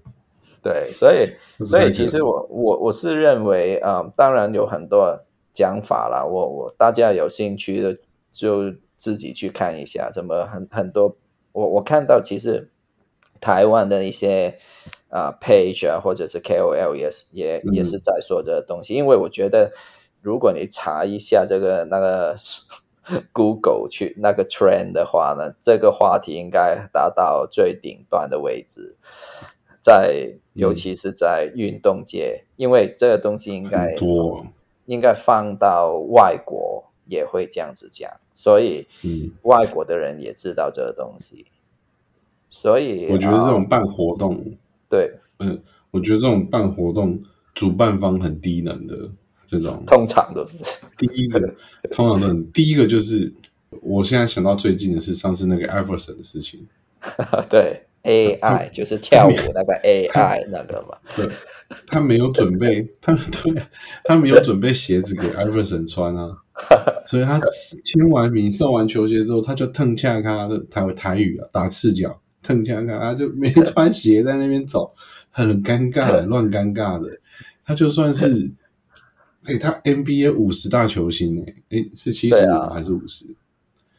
对，所以不所以其实我我我是认为啊、呃当然有很多讲法啦，我我大家有兴趣的就自己去看一下，什么很很多，我我看到其实台湾的一些啊、page 啊，或者是 KOL 也是也也嗯是在说这个东西，因为我觉得如果你查一下这个那个 (laughs) Google 去那个 trend 的话呢，这个话题应该达到最顶端的位置，在尤其是在运动界，因为这个东西应该多，应该放到外国也会这样子讲，所以嗯，外国的人也知道这个东西，所以我觉得这啊种办活动，对，嗯，我觉得这种办活动主办方很低能的这种，通常都是。第一个通常都很，第一个就是我现在想到最近的是上次那个 Everson 的事情，(laughs) 对 AI 就是跳舞那个 AI 那个嘛，对他没有准备，(laughs) 他对他没有准备鞋子给 Everson 穿啊，(laughs) 所以他签完名送完球鞋之后，他就腾恰他的台台语啊，打赤脚腾恰他，他就没穿鞋在那边走，很尴尬的，乱尴尬的。他就算是，哎、他 NBA 五十大球星哎、哎、是七十还是五十？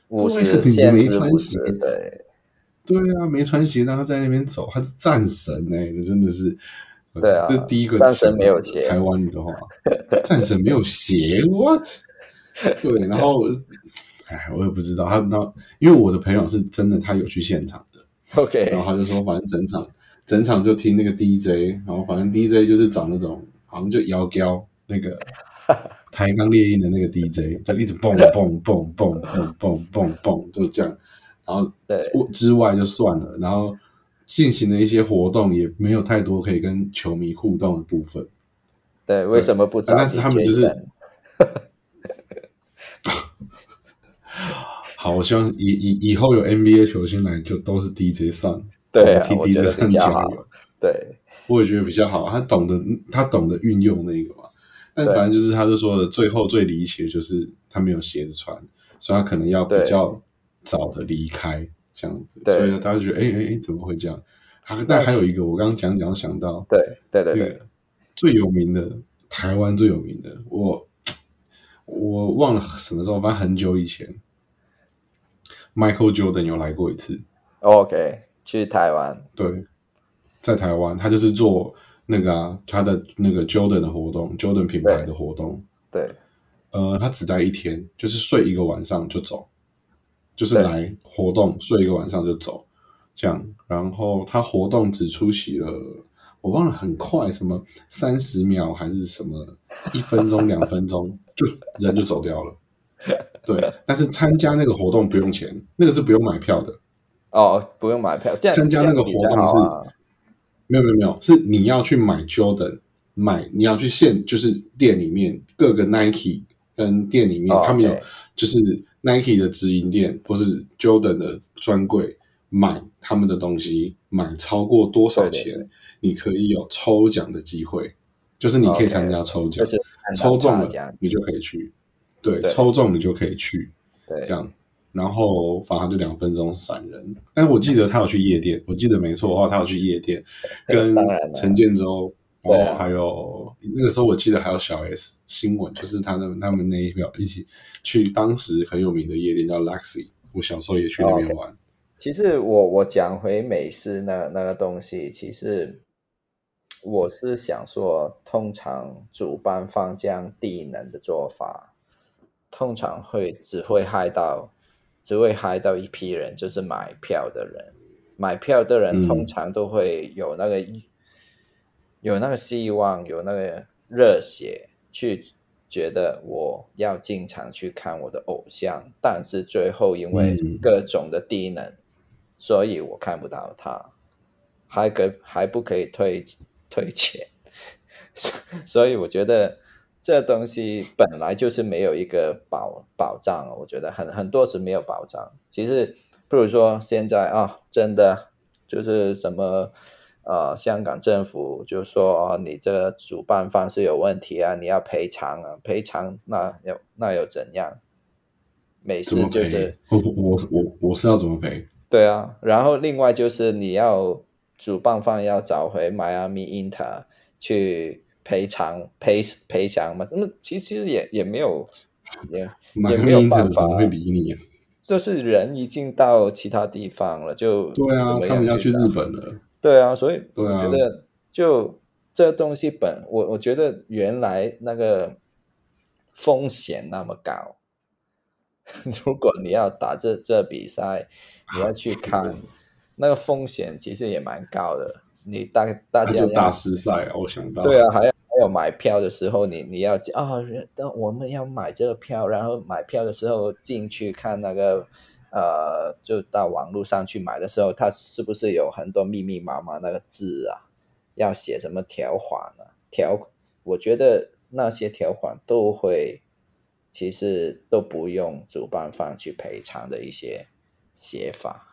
五对十没穿鞋十，对对啊，没穿鞋让他在那边走，他是战神哎、真的是。对啊这第一个战神没有鞋台湾的话，战神没有鞋，what？(laughs) 对，然后，哎，我也不知道他那，因为我的朋友是真的，他有去现场的，，OK，然后他就说，反正整场整场就听那个 DJ，然后反正 DJ 就是找那种好像就摇胶那个台钢猎鹰的那个 DJ，就一直蹦蹦蹦蹦蹦蹦蹦蹦，(laughs) 就这样。然后对之外就算了，然后进行的一些活动也没有太多可以跟球迷互动的部分。对，为什么不找但是他们就是神？(laughs) 好，我希望以以以后有 NBA 球星来，就都是 DJ 上，对我觉 DJ 得加油。。对我也觉得比较好，他懂得他懂得运用那个嘛。但反正就是他就说的，最后最离奇的就是他没有鞋子穿，所以他可能要比对较早的离开这样子。对所以大家觉得，哎哎哎，怎么会这样？啊，但还有一个，我刚刚讲讲想到对对对对那个最有名的台湾最有名的，我我忘了什么时候，反正很久以前，Michael Jordan 有来过一次。OK，去台湾。对，在台湾，他就是做那个啊，他的那个 Jordan 的活动，Jordan 品牌的活动。对，呃，他只待一天，就是睡一个晚上就走，就是对来活动睡一个晚上就走，这样。然后他活动只出席了，我忘了很快，什么三十秒还是什么一分钟、两分钟，就人就走掉了。对，但是参加那个活动不用钱，那个是不用买票的。哦，不用买票，参加那个活动是。没有没有没有，是你要去买 Jordan，买你要去现就是店里面各个 Nike 跟店里面，哦他们有就是 Nike 的直营店或是 Jordan 的专柜买他们的东西，买超过多少钱，对对对。你可以有抽奖的机会，就是你可以参加抽奖抽中了你就可以去，对，对。抽中你就可以去，对。这样。然后反正就两分钟闪人，但是我记得他有去夜店，我记得没错的话，他有去夜店，跟陈建州，然后还有那个时候我记得还有小 S 新闻，就是他们他们那一票一起去当时很有名的夜店叫 Luxy，我小时候也去那边玩。其实我我讲回美式那那个东西，其实我是想说，通常主办方这样低能的做法，通常会只会害到只会害到一批人，就是买票的人。买票的人嗯。通常都会有那个、有那个希望，有那个热血，去觉得我要经常去看我的偶像，但是最后因为嗯。各种的低能，所以我看不到他，还可还不可以退退钱，(laughs) 所以我觉得这东西本来就是没有一个保保障，我觉得很很多是没有保障。其实不如说现在啊，真的就是什么。呃，香港政府就说、啊、你这个主办方是有问题啊，你要赔偿啊，赔偿那又那又怎样？美怎么赔？式就是我我我我是要怎么赔？对啊，然后另外就是你要主办方要找回迈阿密 Inter 去赔偿赔赔偿嘛，那么其实也也没有也也没有办法会理你啊？就是人已经到其他地方了，就对啊他们要去日本了。对啊，所以我觉得就这东西本我我觉得原来那个风险那么高，(laughs) 如果你要打这这比赛，你要去看 (laughs) 那个风险其实也蛮高的。你大大家大师赛啊，我想到。对啊，还有还有买票的时候，你你要啊，等我们要买这个票，然后买票的时候进去看那个呃，就到网络上去买的时候，它是不是有很多密密麻麻那个字啊？要写什么条款啊？条，我觉得那些条款都会，其实都不用主办方去赔偿的一些写法。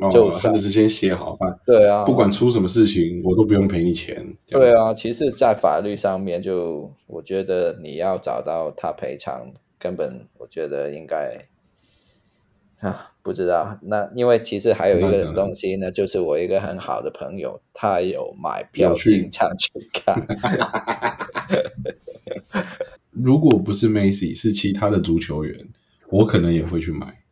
哦就，算他就是先写好，反对啊，不管出什么事情，我都不用赔你钱。对啊，其实，在法律上面就，我觉得你要找到他赔偿，根本我觉得应该啊，不知道。那因为其实还有一个东西呢，就是我一个很好的朋友，他有买票有去经常去看。(laughs) 如果不是 Messi，是其他的足球员，我可能也会去买。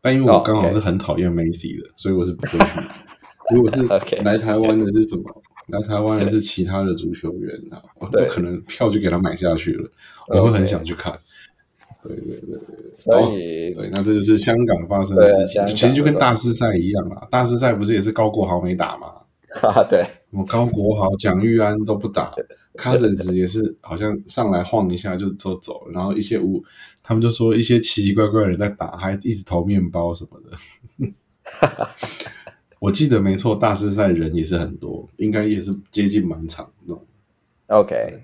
但因为我哦刚好是很讨厌 Messi 的，所以我是不会去。(laughs) 如果是来台湾的是什么？(laughs) 来台湾的是其他的足球员啊，我不可能票就给他买下去了，我会很想去看。对对对对，所以对，那这就是香港发生的事情，就其实就跟大师赛一样啊。大师赛不是也是高国豪没打吗？啊，对什么高国豪、蒋玉安都不打，Cousins 也是好像上来晃一下就就走了，然后一些无，他们就说一些奇奇怪怪的人在打，还一直投面包什么的。(laughs) 我记得没错，大师赛人也是很多，应该也是接近满场那种，，OK，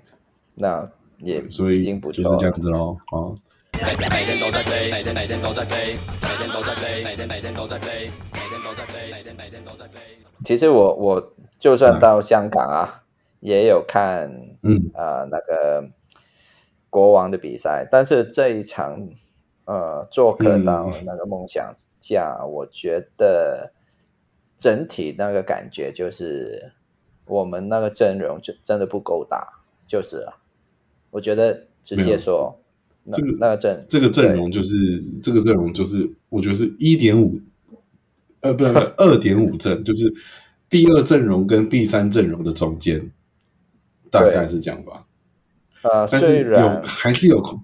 那也所以已经不就是这。样子喽。好，每天每天都在飞，每天每天都在飞，每天都在飞，每天每天都在飞，每天都在飞，每天每天都在飞。其实我我就算到香港啊，也有看嗯，呃那个国王的比赛，但是这一场呃做客到嗯那个梦想家，我觉得整体那个感觉就是我们那个阵容就真的不够打，就是啊，我觉得直接说，那这个那个阵这个阵容就是这个阵容就是，我觉得是一点五，呃，不是 (laughs) 二点五阵，就是第二阵容跟第三阵容的中间，大概是这样吧。呃，但是有虽然还是有空，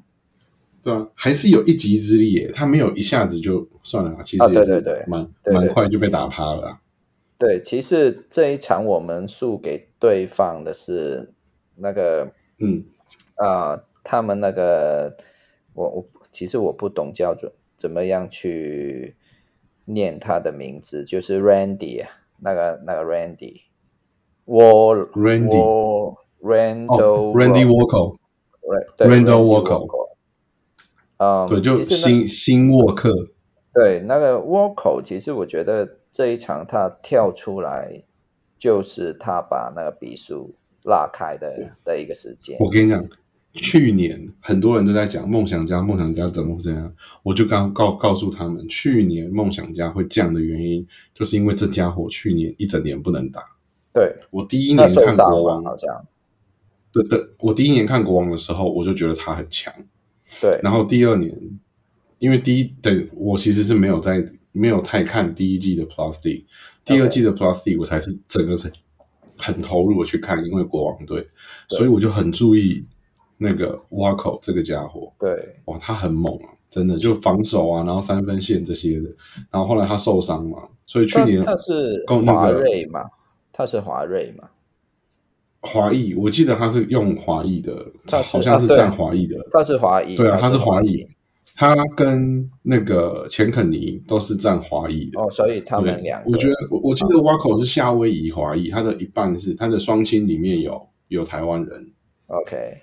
对啊，还是有一击之力耶。他没有一下子就算了啦，其啊实也是蛮蛮快就被打趴了啊。对，其实这一场我们输给对方的是那个嗯，啊、他们那个我我其实我不懂叫做怎么样去念他的名字，就是 Randy 啊，那个那个 Randy，我 Randy 我 Randall 哦，Randy Walker，Ra- 对 Randall Walker 嗯，对，就新新沃克，对，那个 woker，其实我觉得这一场他跳出来，就是他把那个比数拉开的的一个时间。我跟你讲，去年很多人都在讲梦想家，梦想家怎么会这样？我就刚告告诉他们，去年梦想家会降的原因，就是因为这家伙去年一整年不能打。对，我第一年看国王，好像。对对，我第一年看国王的时候，我就觉得他很强。对，然后第二年，因为第一等我其实是没有在没有太看第一季的 D，第二季的 D 我才是整个是很投入的去看，因为国王队，所以我就很注意那个 Waco 这个家伙，对，哇，他很猛啊，真的就防守啊，然后三分线这些的，然后后来他受伤嘛，所以去年他是华瑞嘛，他是华瑞嘛，华裔，我记得他是用华裔的，好像是占华裔的，他是华裔。对啊，他是是华裔裔。，他跟那个钱肯尼都是占华裔的。哦，所以他们对两个，我觉得我我记得挖口是夏威夷华裔，他的一半是他的双亲里面有有台湾人，OK，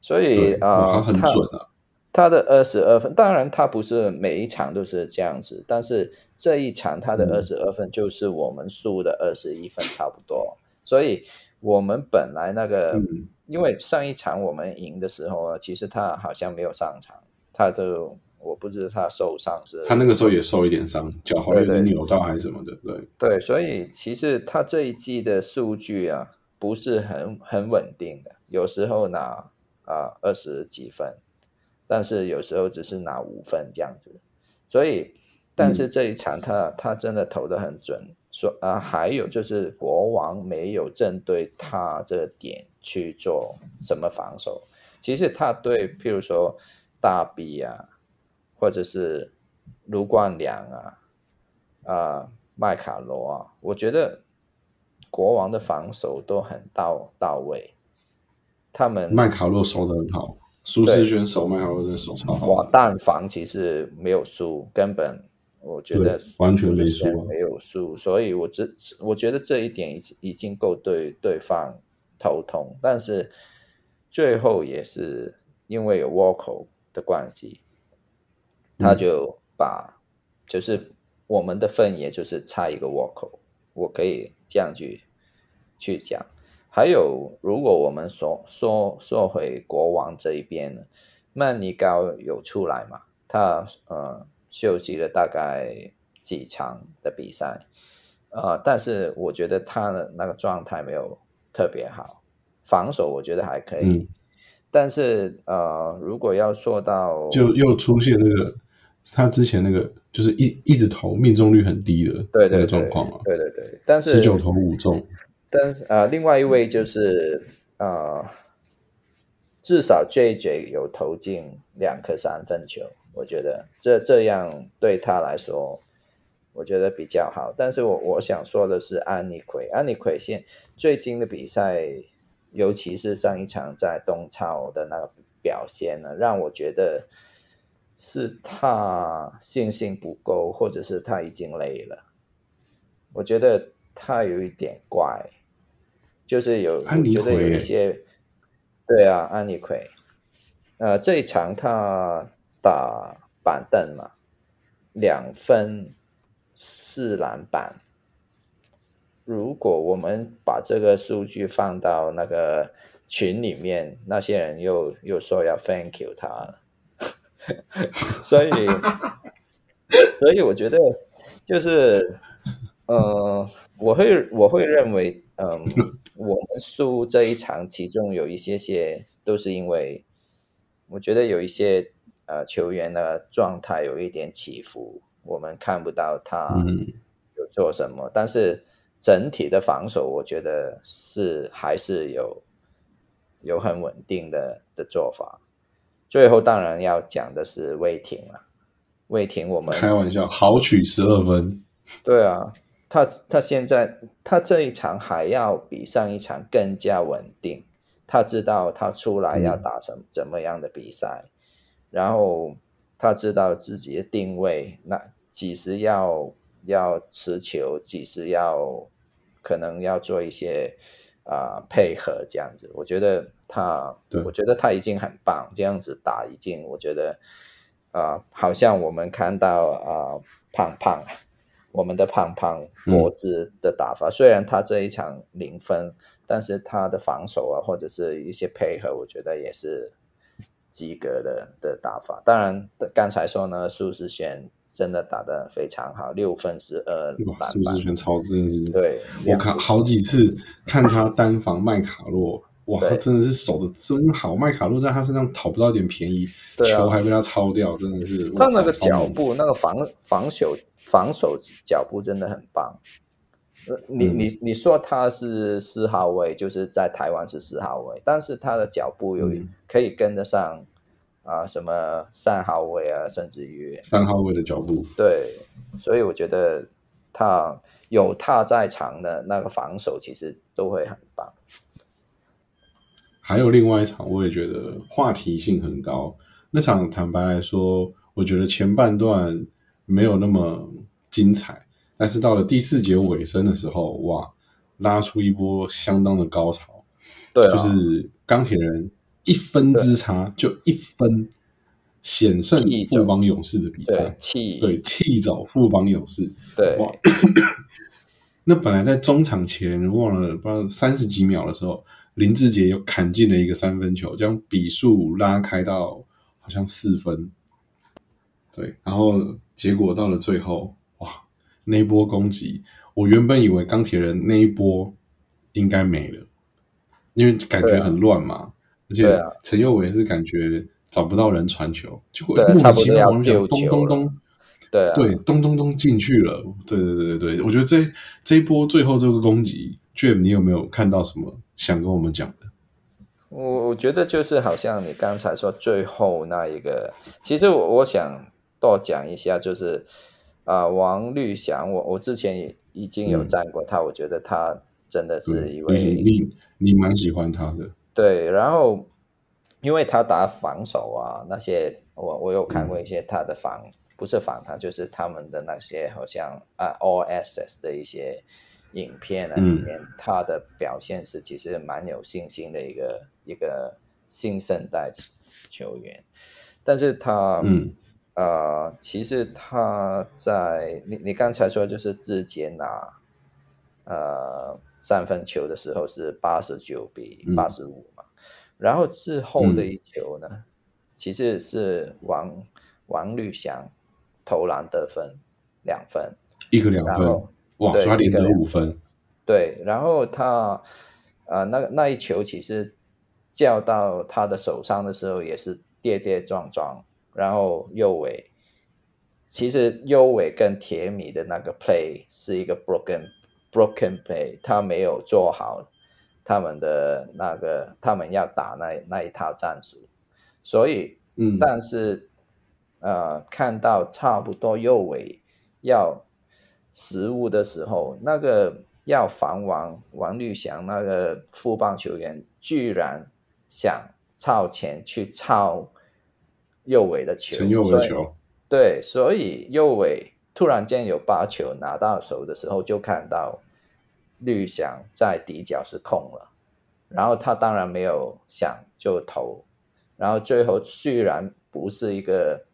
所以啊，他很他准啊。他的二十二分，当然他不是每一场都是这样子，但是这一场他的嗯二十二分就是我们输的二十一分差不多，所以我们本来那个，嗯。因为上一场我们赢的时候呢，其实他好像没有上场，他就我不知道他受伤是，他那个时候也受一点伤，脚踝有点对对。扭到还是什么的，对，对，所以其实他这一季的数据啊不是很很稳定的，有时候拿啊二十几分，但是有时候只是拿五分这样子。所以，但是这一场他、他真的投的很准，说啊还有就是国王没有针对他这个点去做什么防守，其实他对譬如说大 B 啊，或者是卢冠良啊。啊、麦卡罗啊，我觉得国王的防守都很到到位，他们麦卡洛守的很好，舒适圈守麦卡洛真的守超好哇，但防其实没有输，根本我觉得对完全没输没有输，所以我这我觉得这一点已已经够对对方头痛，但是最后也是因为有沃口的关系，他嗯就把、就是我们的分也就是差一个沃口，我可以这样去去讲。还有，如果我们说说说回国王这一边呢，曼尼高有出来嘛？他呃休息了大概几场的比赛，呃，但是我觉得他的那个状态没有特别好，防守我觉得还可以，嗯。但是呃，如果要说到就又出现那个他之前那个就是一一直投命中率很低的那个对对对状况嘛，对对对，但是十九投五中，但是呃，另外一位就是呃，至少 JJ 有投进两颗三分球，我觉得这这样对他来说，我觉得比较好。但是我我想说的是安妮奎，安妮奎现最近的比赛，尤其是上一场在东超的那个表现呢，让我觉得是他信心不够，或者是他已经累了。我觉得他有一点怪，就是有安妮我觉得有一些，对啊，安妮奎，呃，这一场他打板凳嘛，两分四篮板。如果我们把这个数据放到那个群里面，那些人又又说要 thank you 他，(laughs) 所以 (laughs) 所以我觉得就是呃，我会我会认为，嗯，我们输这一场，其中有一些些都是因为，我觉得有一些呃球员的状态有一点起伏，我们看不到他嗯。有做什么，但是整体的防守，我觉得是还是有有很稳定的的做法。最后当然要讲的是魏廷了，魏廷我们开玩笑，豪取十二分，(laughs) 对啊，他他现在他这一场还要比上一场更加稳定，他知道他出来要打什怎么样的比赛，然后他知道自己的定位，那几时要要持球，几时要可能要做一些啊、配合这样子，我觉得他，我觉得他已经很棒，这样子打已经，我觉得啊、好像我们看到啊、胖胖。我们的胖胖脖子的打法，虽然他这一场零分，但是他的防守啊，或者是一些配合，我觉得也是及格的的打法。当然，刚才说呢，苏世轩真的打得非常好，六分十二哇，篮板苏志，全超真的是，对，我看好几次看他单防麦卡洛，哇，他真的是守的真好，麦卡洛在他身上讨不到一点便宜，对啊球还被他抄掉，真的是，他那个脚步，那个防防守防守脚步真的很棒。呃你嗯你你说他是四号位，就是在台湾是四号位，但是他的脚步有嗯可以跟得上啊、什么三号位啊，甚至于三号位的脚步，对，所以我觉得他有他在场的那个防守，其实都会很棒。还有另外一场，我也觉得话题性很高。那场坦白来说，我觉得前半段没有那么精彩，但是到了第四节尾声的时候，哇，拉出一波相当的高潮，对啊，就是钢铁人一分之差，就一分险胜富邦勇士的比赛，气对，气走富邦勇士。对哇，那本来在中场前忘了不知道三十几秒的时候，林志杰又砍进了一个三分球，将比数拉开到好像四分。对，然后结果到了最后，哇，那一波攻击，我原本以为钢铁人那一波应该没了，因为感觉很乱嘛，而且陈佑伟是感觉找不到人传球，结果对莫名其妙我们讲咚咚咚。对啊，对，咚咚咚进去了。对对对对对，我觉得这这一波最后这个攻击，JIM 你有没有看到什么想跟我们讲的？我我觉得就是好像你刚才说最后那一个，其实我我想多讲一下，就是啊、王绿祥，我我之前也已经有嗯。赞过他，我觉得他真的是一位你你蛮喜欢他的，对，然后因为他打防守啊那些，我我有看过一些他的防，不是访谈，就是他们的那些好像啊 All Access 的一些影片啊里嗯。面，他的表现是其实蛮有信心的一个一个新生代球员，但是他嗯呃，其实他在你你刚才说就是之前拿呃三分球的时候是八十九比嗯。八十五嘛，然后之后的嗯。一球呢，其实是王王绿翔投篮得分两分，一个两分对所以他连得五分，对，然后他呃那那一球其实叫到他的手上的时候也是跌跌撞撞，然后右尾其实右尾跟铁米的那个 play 是一个 broken broken play，他没有做好他们的那个他们要打那那一套战术，所以嗯，但是呃，看到差不多右尾要失误的时候，那个要防王王绿翔那个副棒球员居然想超前去抄右尾的球，陈佑所以的球，对，所以右尾突然间有八球拿到手的时候，就看到绿翔在底角是空了，然后他当然没有想就投，然后最后虽然不是一个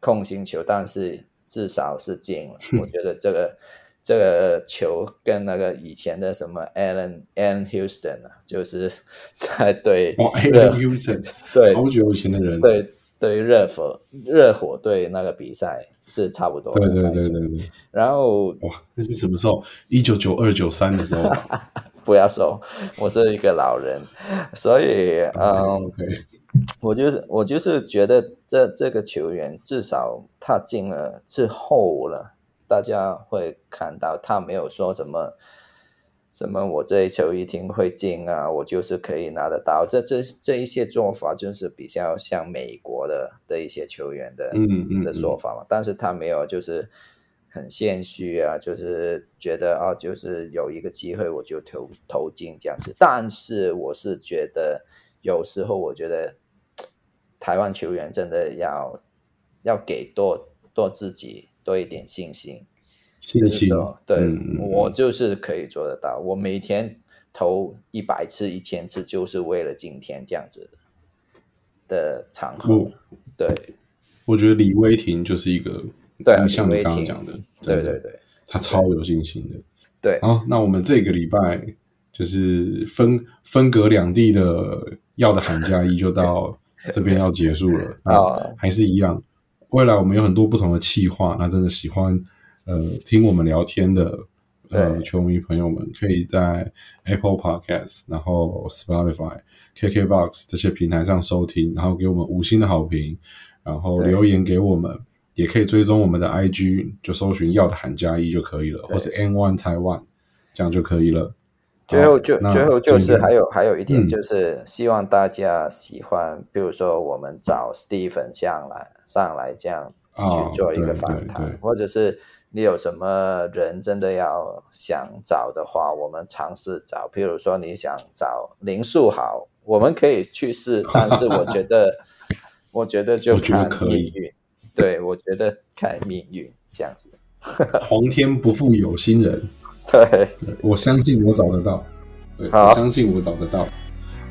空心球，但是至少是进了。(laughs) 我觉得这个这个球跟那个以前的什么 Allen Allen Houston 啊，就是在对哦，Allen Houston，对好久以前的人，对对热火热火队那个比赛是差不多的对对对对对，然后哇，那是什么时候？一九九二九三的时候。(laughs) 不要说我是一个老人，所以嗯。我就是我就是觉得这这个球员至少他进了之后了，大家会看到他没有说什么什么我这一球一定会进啊，我就是可以拿得到。这这这一些做法就是比较像美国的的一些球员的嗯嗯的说法嘛，但是他没有就是很谦虚啊，就是觉得啊，就是有一个机会我就投投进这样子。但是我是觉得有时候我觉得台湾球员真的要要给多多自己多一点信心，就是信心说，对、我就是可以做得到，我每天投一百次、一千次，就是为了今天这样子的场合。对我觉得李威霆就是一个，对啊，像你刚刚讲的，对对对他超有信心的。对，好，那我们这个礼拜就是分分隔两地的要的寒假一就到 (laughs) 这边要结束了。那哦还是一样，未来我们有很多不同的企划，那真的喜欢呃听我们聊天的呃球迷朋友们，可以在 Apple Podcast、然后 Spotify、KKBox 这些平台上收听，然后给我们五星的好评，然后留言给我们。也可以追踪我们的 IG，就搜寻要的喊加一就可以了，或是 N One Taiwan，这样就可以了。最后就最后就是还有还有一点嗯就是希望大家喜欢，比如说我们找 Stephen 上来上来这样哦去做一个访谈，对或者是你有什么人真的要想找的话，我们尝试找。譬如说你想找林书豪，我们可以去试，但是我觉得 (laughs) 我觉得就看可以。命运，对我觉得看命运这样子，(laughs) 皇天不负有心人，对，我相信我找得到，对，我相信我找得到。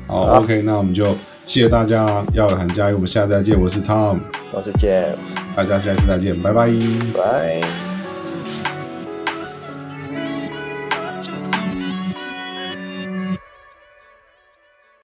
好好，OK，那我们就谢谢大家，要的喊加油，我们下次再见，我是 Tom，我是 Jeff，大家下次再见，拜拜。拜。